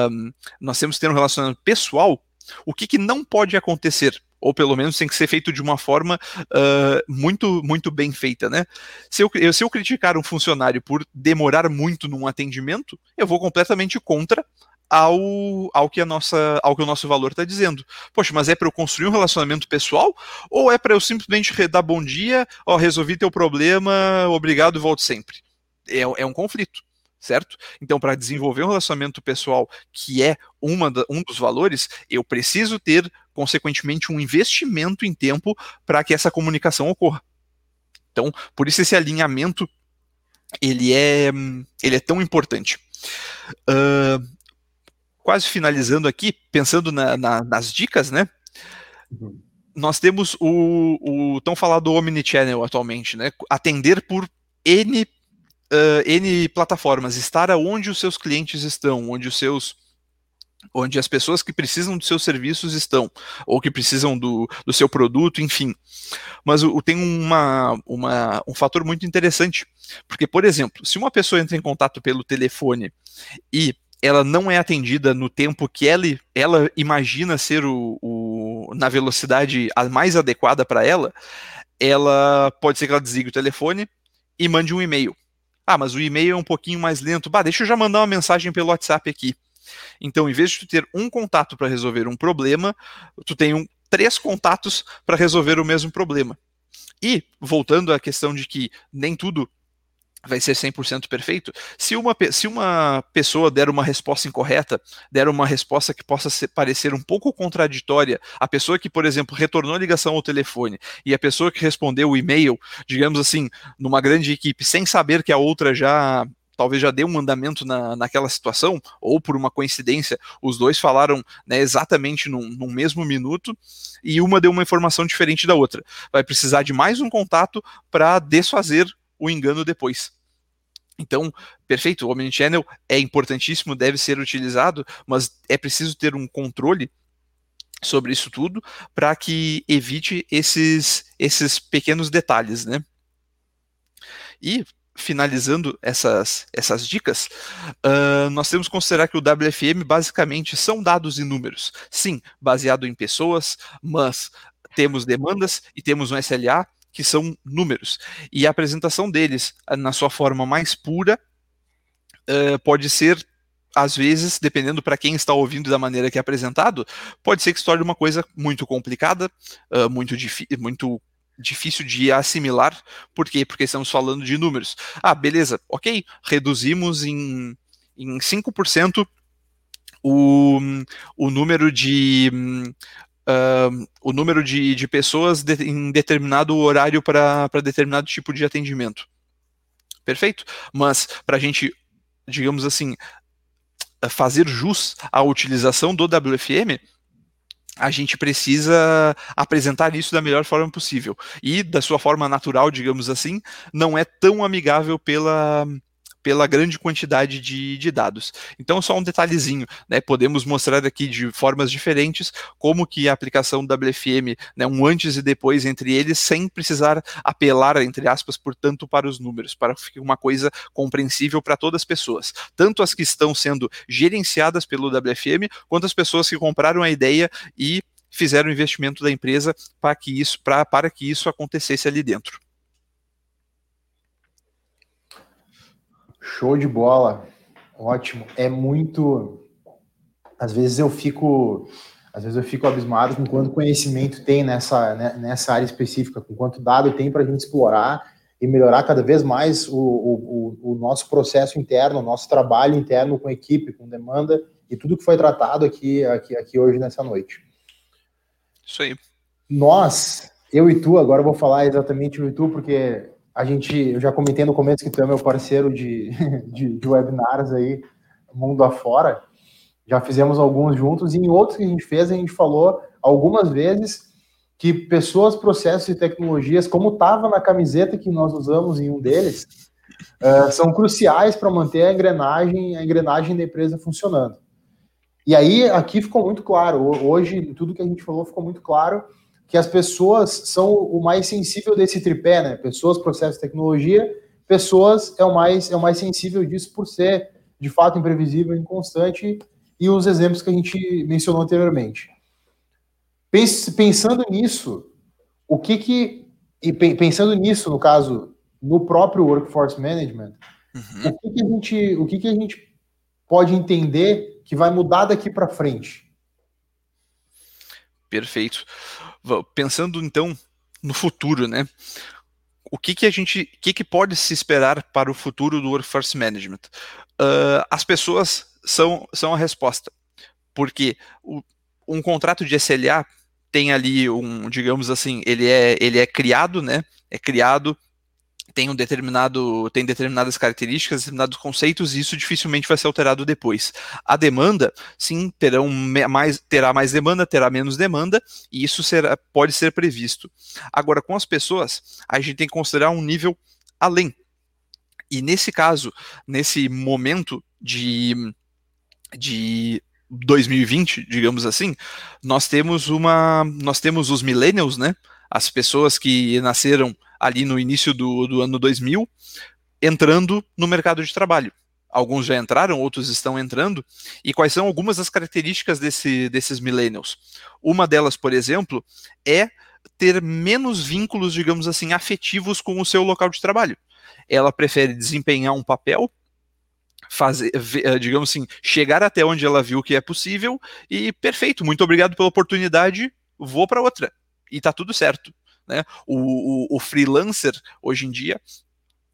um, nós temos que ter um relacionamento pessoal, o que, que não pode acontecer? Ou pelo menos tem que ser feito de uma forma uh, muito, muito bem feita, né? Se eu, se eu criticar um funcionário por demorar muito num atendimento, eu vou completamente contra ao, ao, que a nossa, ao que o nosso valor está dizendo. Poxa, mas é para eu construir um relacionamento pessoal ou é para eu simplesmente dar bom dia, ó, resolvi teu problema, obrigado, volte sempre? É, é um conflito, certo? Então, para desenvolver um relacionamento pessoal que é uma da, um dos valores, eu preciso ter, consequentemente, um investimento em tempo para que essa comunicação ocorra. Então, por isso esse alinhamento ele é, ele é tão importante. Uh, quase finalizando aqui, pensando na, na, nas dicas, né? Uhum. Nós temos o, o tão falado Omnichannel atualmente, né? Atender por N, uh, N plataformas, estar onde os seus clientes estão, onde os seus onde as pessoas que precisam dos seus serviços estão, ou que precisam do, do seu produto, enfim. Mas o, tem uma, uma, um fator muito interessante, porque, por exemplo, se uma pessoa entra em contato pelo telefone e ela não é atendida no tempo que ela, ela imagina ser o, o na velocidade a mais adequada para ela, ela pode ser que ela desligue o telefone e mande um e-mail. Ah, mas o e-mail é um pouquinho mais lento. Bah, deixa eu já mandar uma mensagem pelo WhatsApp aqui. Então, em vez de tu ter um contato para resolver um problema, tu tem um, três contatos para resolver o mesmo problema. E, voltando à questão de que nem tudo vai ser 100% perfeito? Se uma, se uma pessoa der uma resposta incorreta, der uma resposta que possa ser, parecer um pouco contraditória, a pessoa que, por exemplo, retornou a ligação ao telefone e a pessoa que respondeu o e-mail, digamos assim, numa grande equipe, sem saber que a outra já talvez já deu um mandamento na, naquela situação, ou por uma coincidência, os dois falaram né, exatamente num, num, mesmo minuto e uma deu uma informação diferente da outra. Vai precisar de mais um contato para desfazer o engano depois. Então, perfeito, o Omnichannel é importantíssimo, deve ser utilizado, mas é preciso ter um controle sobre isso tudo para que evite esses, esses pequenos detalhes, né? E finalizando essas, essas dicas, uh, nós temos que considerar que o WFM basicamente são dados e números. Sim, baseado em pessoas, mas temos demandas e temos um SLA que são números. E a apresentação deles, ah, na sua forma mais pura, uh, pode ser, às vezes, dependendo para quem está ouvindo da maneira que é apresentado, pode ser que se torne uma coisa muito complicada, uh, muito, muito difícil de assimilar. Por quê? Porque estamos falando de números. Ah, beleza, ok, reduzimos em, em 5% o, o número de uh, o número de, de pessoas de, em determinado horário para determinado tipo de atendimento. Perfeito? Mas para a gente, digamos assim, fazer jus à utilização do WFM, a gente precisa apresentar isso da melhor forma possível. E da sua forma natural, digamos assim, não é tão amigável pela pela grande quantidade de, de dados. Então, só um detalhezinho, né? Podemos mostrar aqui de formas diferentes como que a aplicação WFM, né, um antes e depois entre eles, sem precisar apelar, entre aspas, portanto, para os números, para que fique uma coisa compreensível para todas as pessoas, tanto as que estão sendo gerenciadas pelo WFM, quanto as pessoas que compraram a ideia e fizeram o investimento da empresa para que isso, para que isso acontecesse ali dentro. Show de bola. Ótimo. É muito. Às vezes eu fico. Às vezes eu fico abismado com quanto conhecimento tem nessa, né, nessa área específica, com quanto dado tem para a gente explorar e melhorar cada vez mais o, o, o, nosso processo interno, o nosso trabalho interno com equipe, com demanda e tudo que foi tratado aqui, aqui, aqui hoje nessa noite. Isso aí. Nós, eu e tu, agora eu vou falar exatamente eu e tu, porque a gente, eu já comentei no começo que tu é meu parceiro de, (laughs) de, de webinars aí, mundo afora. Já fizemos alguns juntos, e em outros que a gente fez, a gente falou algumas vezes que pessoas, processos e tecnologias, como estava na camiseta que nós usamos em um deles, uh, são cruciais para manter a engrenagem, a engrenagem da empresa funcionando. E aí, aqui ficou muito claro, hoje, tudo que a gente falou ficou muito claro que as pessoas são o mais sensível desse tripé, né? Pessoas, processo, tecnologia. Pessoas é o mais é o mais sensível disso por ser de fato imprevisível, inconstante e os exemplos que a gente mencionou anteriormente. Pensando nisso, o que que e pensando nisso, no caso, no próprio workforce management, uhum. o que, que a gente o que que a gente pode entender que vai mudar daqui para frente? Perfeito pensando então no futuro, né? O que, que a gente, o que, que pode se esperar para o futuro do Workforce Management? Uh, as pessoas são, são a resposta, porque o, um contrato de SLA tem ali um, digamos assim, ele é, ele é criado, né? É criado tem um determinado tem determinadas características, determinados conceitos e isso dificilmente vai ser alterado depois. A demanda, sim, terão mais terá mais demanda, terá menos demanda e isso será, pode ser previsto. Agora com as pessoas, a gente tem que considerar um nível além. E nesse caso, nesse momento de de 2020, digamos assim, nós temos uma nós temos os millennials, né? As pessoas que nasceram ali no início do, do ano 2000, entrando no mercado de trabalho. Alguns já entraram, outros estão entrando. E quais são algumas das características desse, desses millennials? Uma delas, por exemplo, é ter menos vínculos, digamos assim, afetivos com o seu local de trabalho. Ela prefere desempenhar um papel, fazer, eh, digamos assim, chegar até onde ela viu que é possível e perfeito, muito obrigado pela oportunidade, vou para outra. E tá tudo certo. Né? O, o, o freelancer, hoje em dia,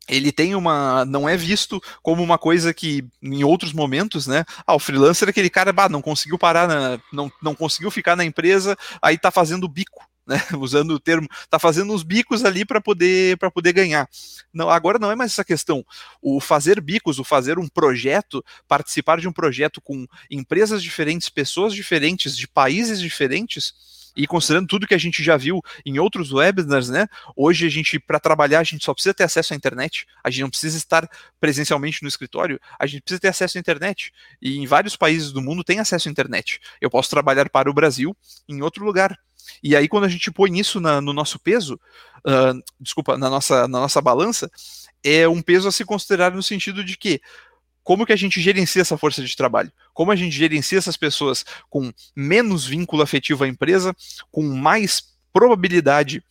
ele tem uma. não é visto como uma coisa que, em outros momentos, né? Ah, o freelancer é aquele cara, bah, não conseguiu parar, na, não, não conseguiu ficar na empresa, aí tá fazendo bico. Né, (laughs) usando o termo, tá fazendo uns bicos ali para poder para poder ganhar. Não, agora não é mais essa questão. O fazer bicos, o fazer um projeto, participar de um projeto com empresas diferentes, pessoas diferentes, de países diferentes, e considerando tudo que a gente já viu em outros webinars, né? Hoje a gente, para trabalhar, a gente só precisa ter acesso à internet. A gente não precisa estar presencialmente no escritório. A gente precisa ter acesso à internet. E em vários países do mundo tem acesso à internet. Eu posso trabalhar para o Brasil em outro lugar. E aí, quando a gente põe isso na, no nosso peso, uh, desculpa, na nossa, na nossa balança, é um peso a se considerar no sentido de que como que a gente gerencia essa força de trabalho? Como a gente gerencia essas pessoas com menos vínculo afetivo à empresa, com mais probabilidade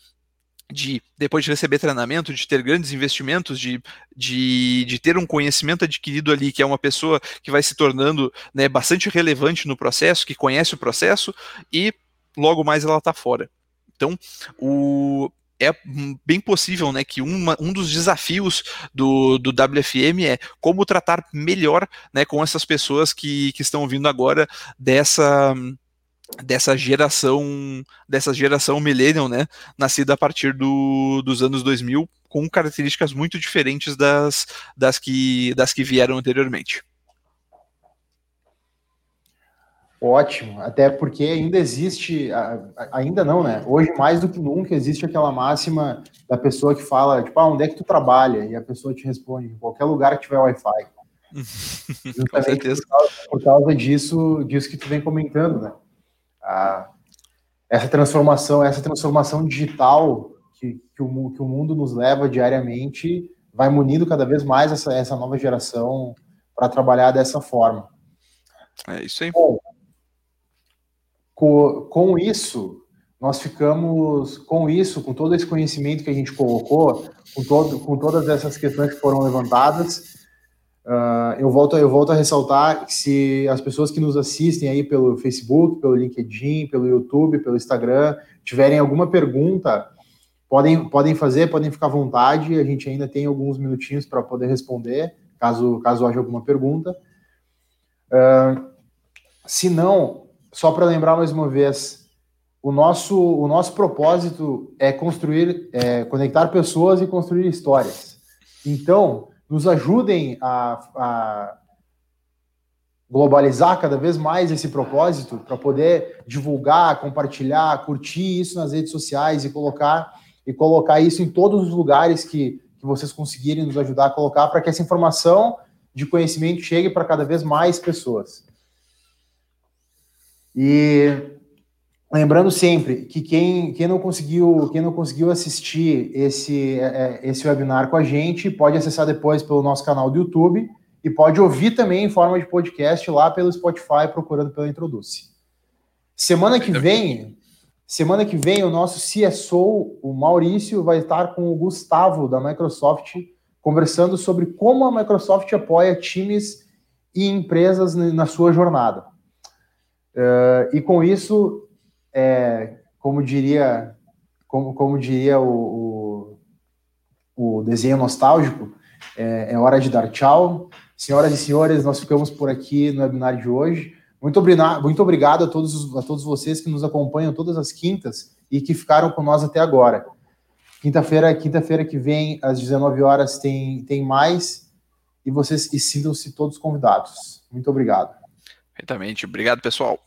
de, depois de receber treinamento, de ter grandes investimentos, de, de, de ter um conhecimento adquirido ali, que é uma pessoa que vai se tornando né, bastante relevante no processo, que conhece o processo, e logo mais ela está fora. Então, o, é bem possível né, que uma, um dos desafios do, do WFM é como tratar melhor né, com essas pessoas que, que estão vindo agora dessa dessa geração dessa geração millennial, né, nascida a partir do, dos anos 2000 com características muito diferentes das, das, que, das que vieram anteriormente. Ótimo, até porque ainda existe, ainda não, né? Hoje, mais do que nunca, existe aquela máxima da pessoa que fala, tipo, ah, onde é que tu trabalha? E a pessoa te responde, em qualquer lugar que tiver Wi-Fi. (laughs) Com certeza. Por causa, por causa, disso, disso que tu vem comentando, né? Ah, essa transformação, essa transformação digital que, que, o, que o mundo nos leva diariamente vai munindo cada vez mais essa, essa nova geração para trabalhar dessa forma. É isso aí. Bom, com, com isso, nós ficamos com isso, com todo esse conhecimento que a gente colocou, com, todo, com todas essas questões que foram levantadas, uh, eu, volto, eu volto a ressaltar que se as pessoas que nos assistem aí pelo Facebook, pelo LinkedIn, pelo YouTube, pelo Instagram, tiverem alguma pergunta, podem, podem fazer, podem ficar à vontade, a gente ainda tem alguns minutinhos para poder responder, caso, caso haja alguma pergunta. Uh, se não, só para lembrar mais uma vez, o nosso, o nosso propósito é construir, é, conectar pessoas e construir histórias. Então, nos ajudem a, a globalizar cada vez mais esse propósito para poder divulgar, compartilhar, curtir isso nas redes sociais e colocar e colocar isso em todos os lugares que, que vocês conseguirem nos ajudar a colocar para que essa informação de conhecimento chegue para cada vez mais pessoas. E lembrando sempre que quem, quem não conseguiu quem não conseguiu assistir esse é, é, esse webinar com a gente pode acessar depois pelo nosso canal do YouTube e pode ouvir também em forma de podcast lá pelo Spotify procurando pela Introduce. Semana que vem, semana que vem o nosso CSO, o Maurício, vai estar com o Gustavo da Microsoft conversando sobre como a Microsoft apoia times e empresas na sua jornada. Uh, e com isso, é, como diria, como, como diria o, o, o desenho nostálgico, é, é, hora de dar tchau. Senhoras e senhores, nós ficamos por aqui no webinar de hoje. Muito, obrigado, muito obrigado a todos, a todos vocês que nos acompanham todas as quintas e que ficaram com nós até agora. Quinta-feira, quinta-feira que vem, às 19 horas, tem, tem mais. E vocês e sintam-se todos convidados. Muito obrigado. Perfeitamente. Obrigado, pessoal.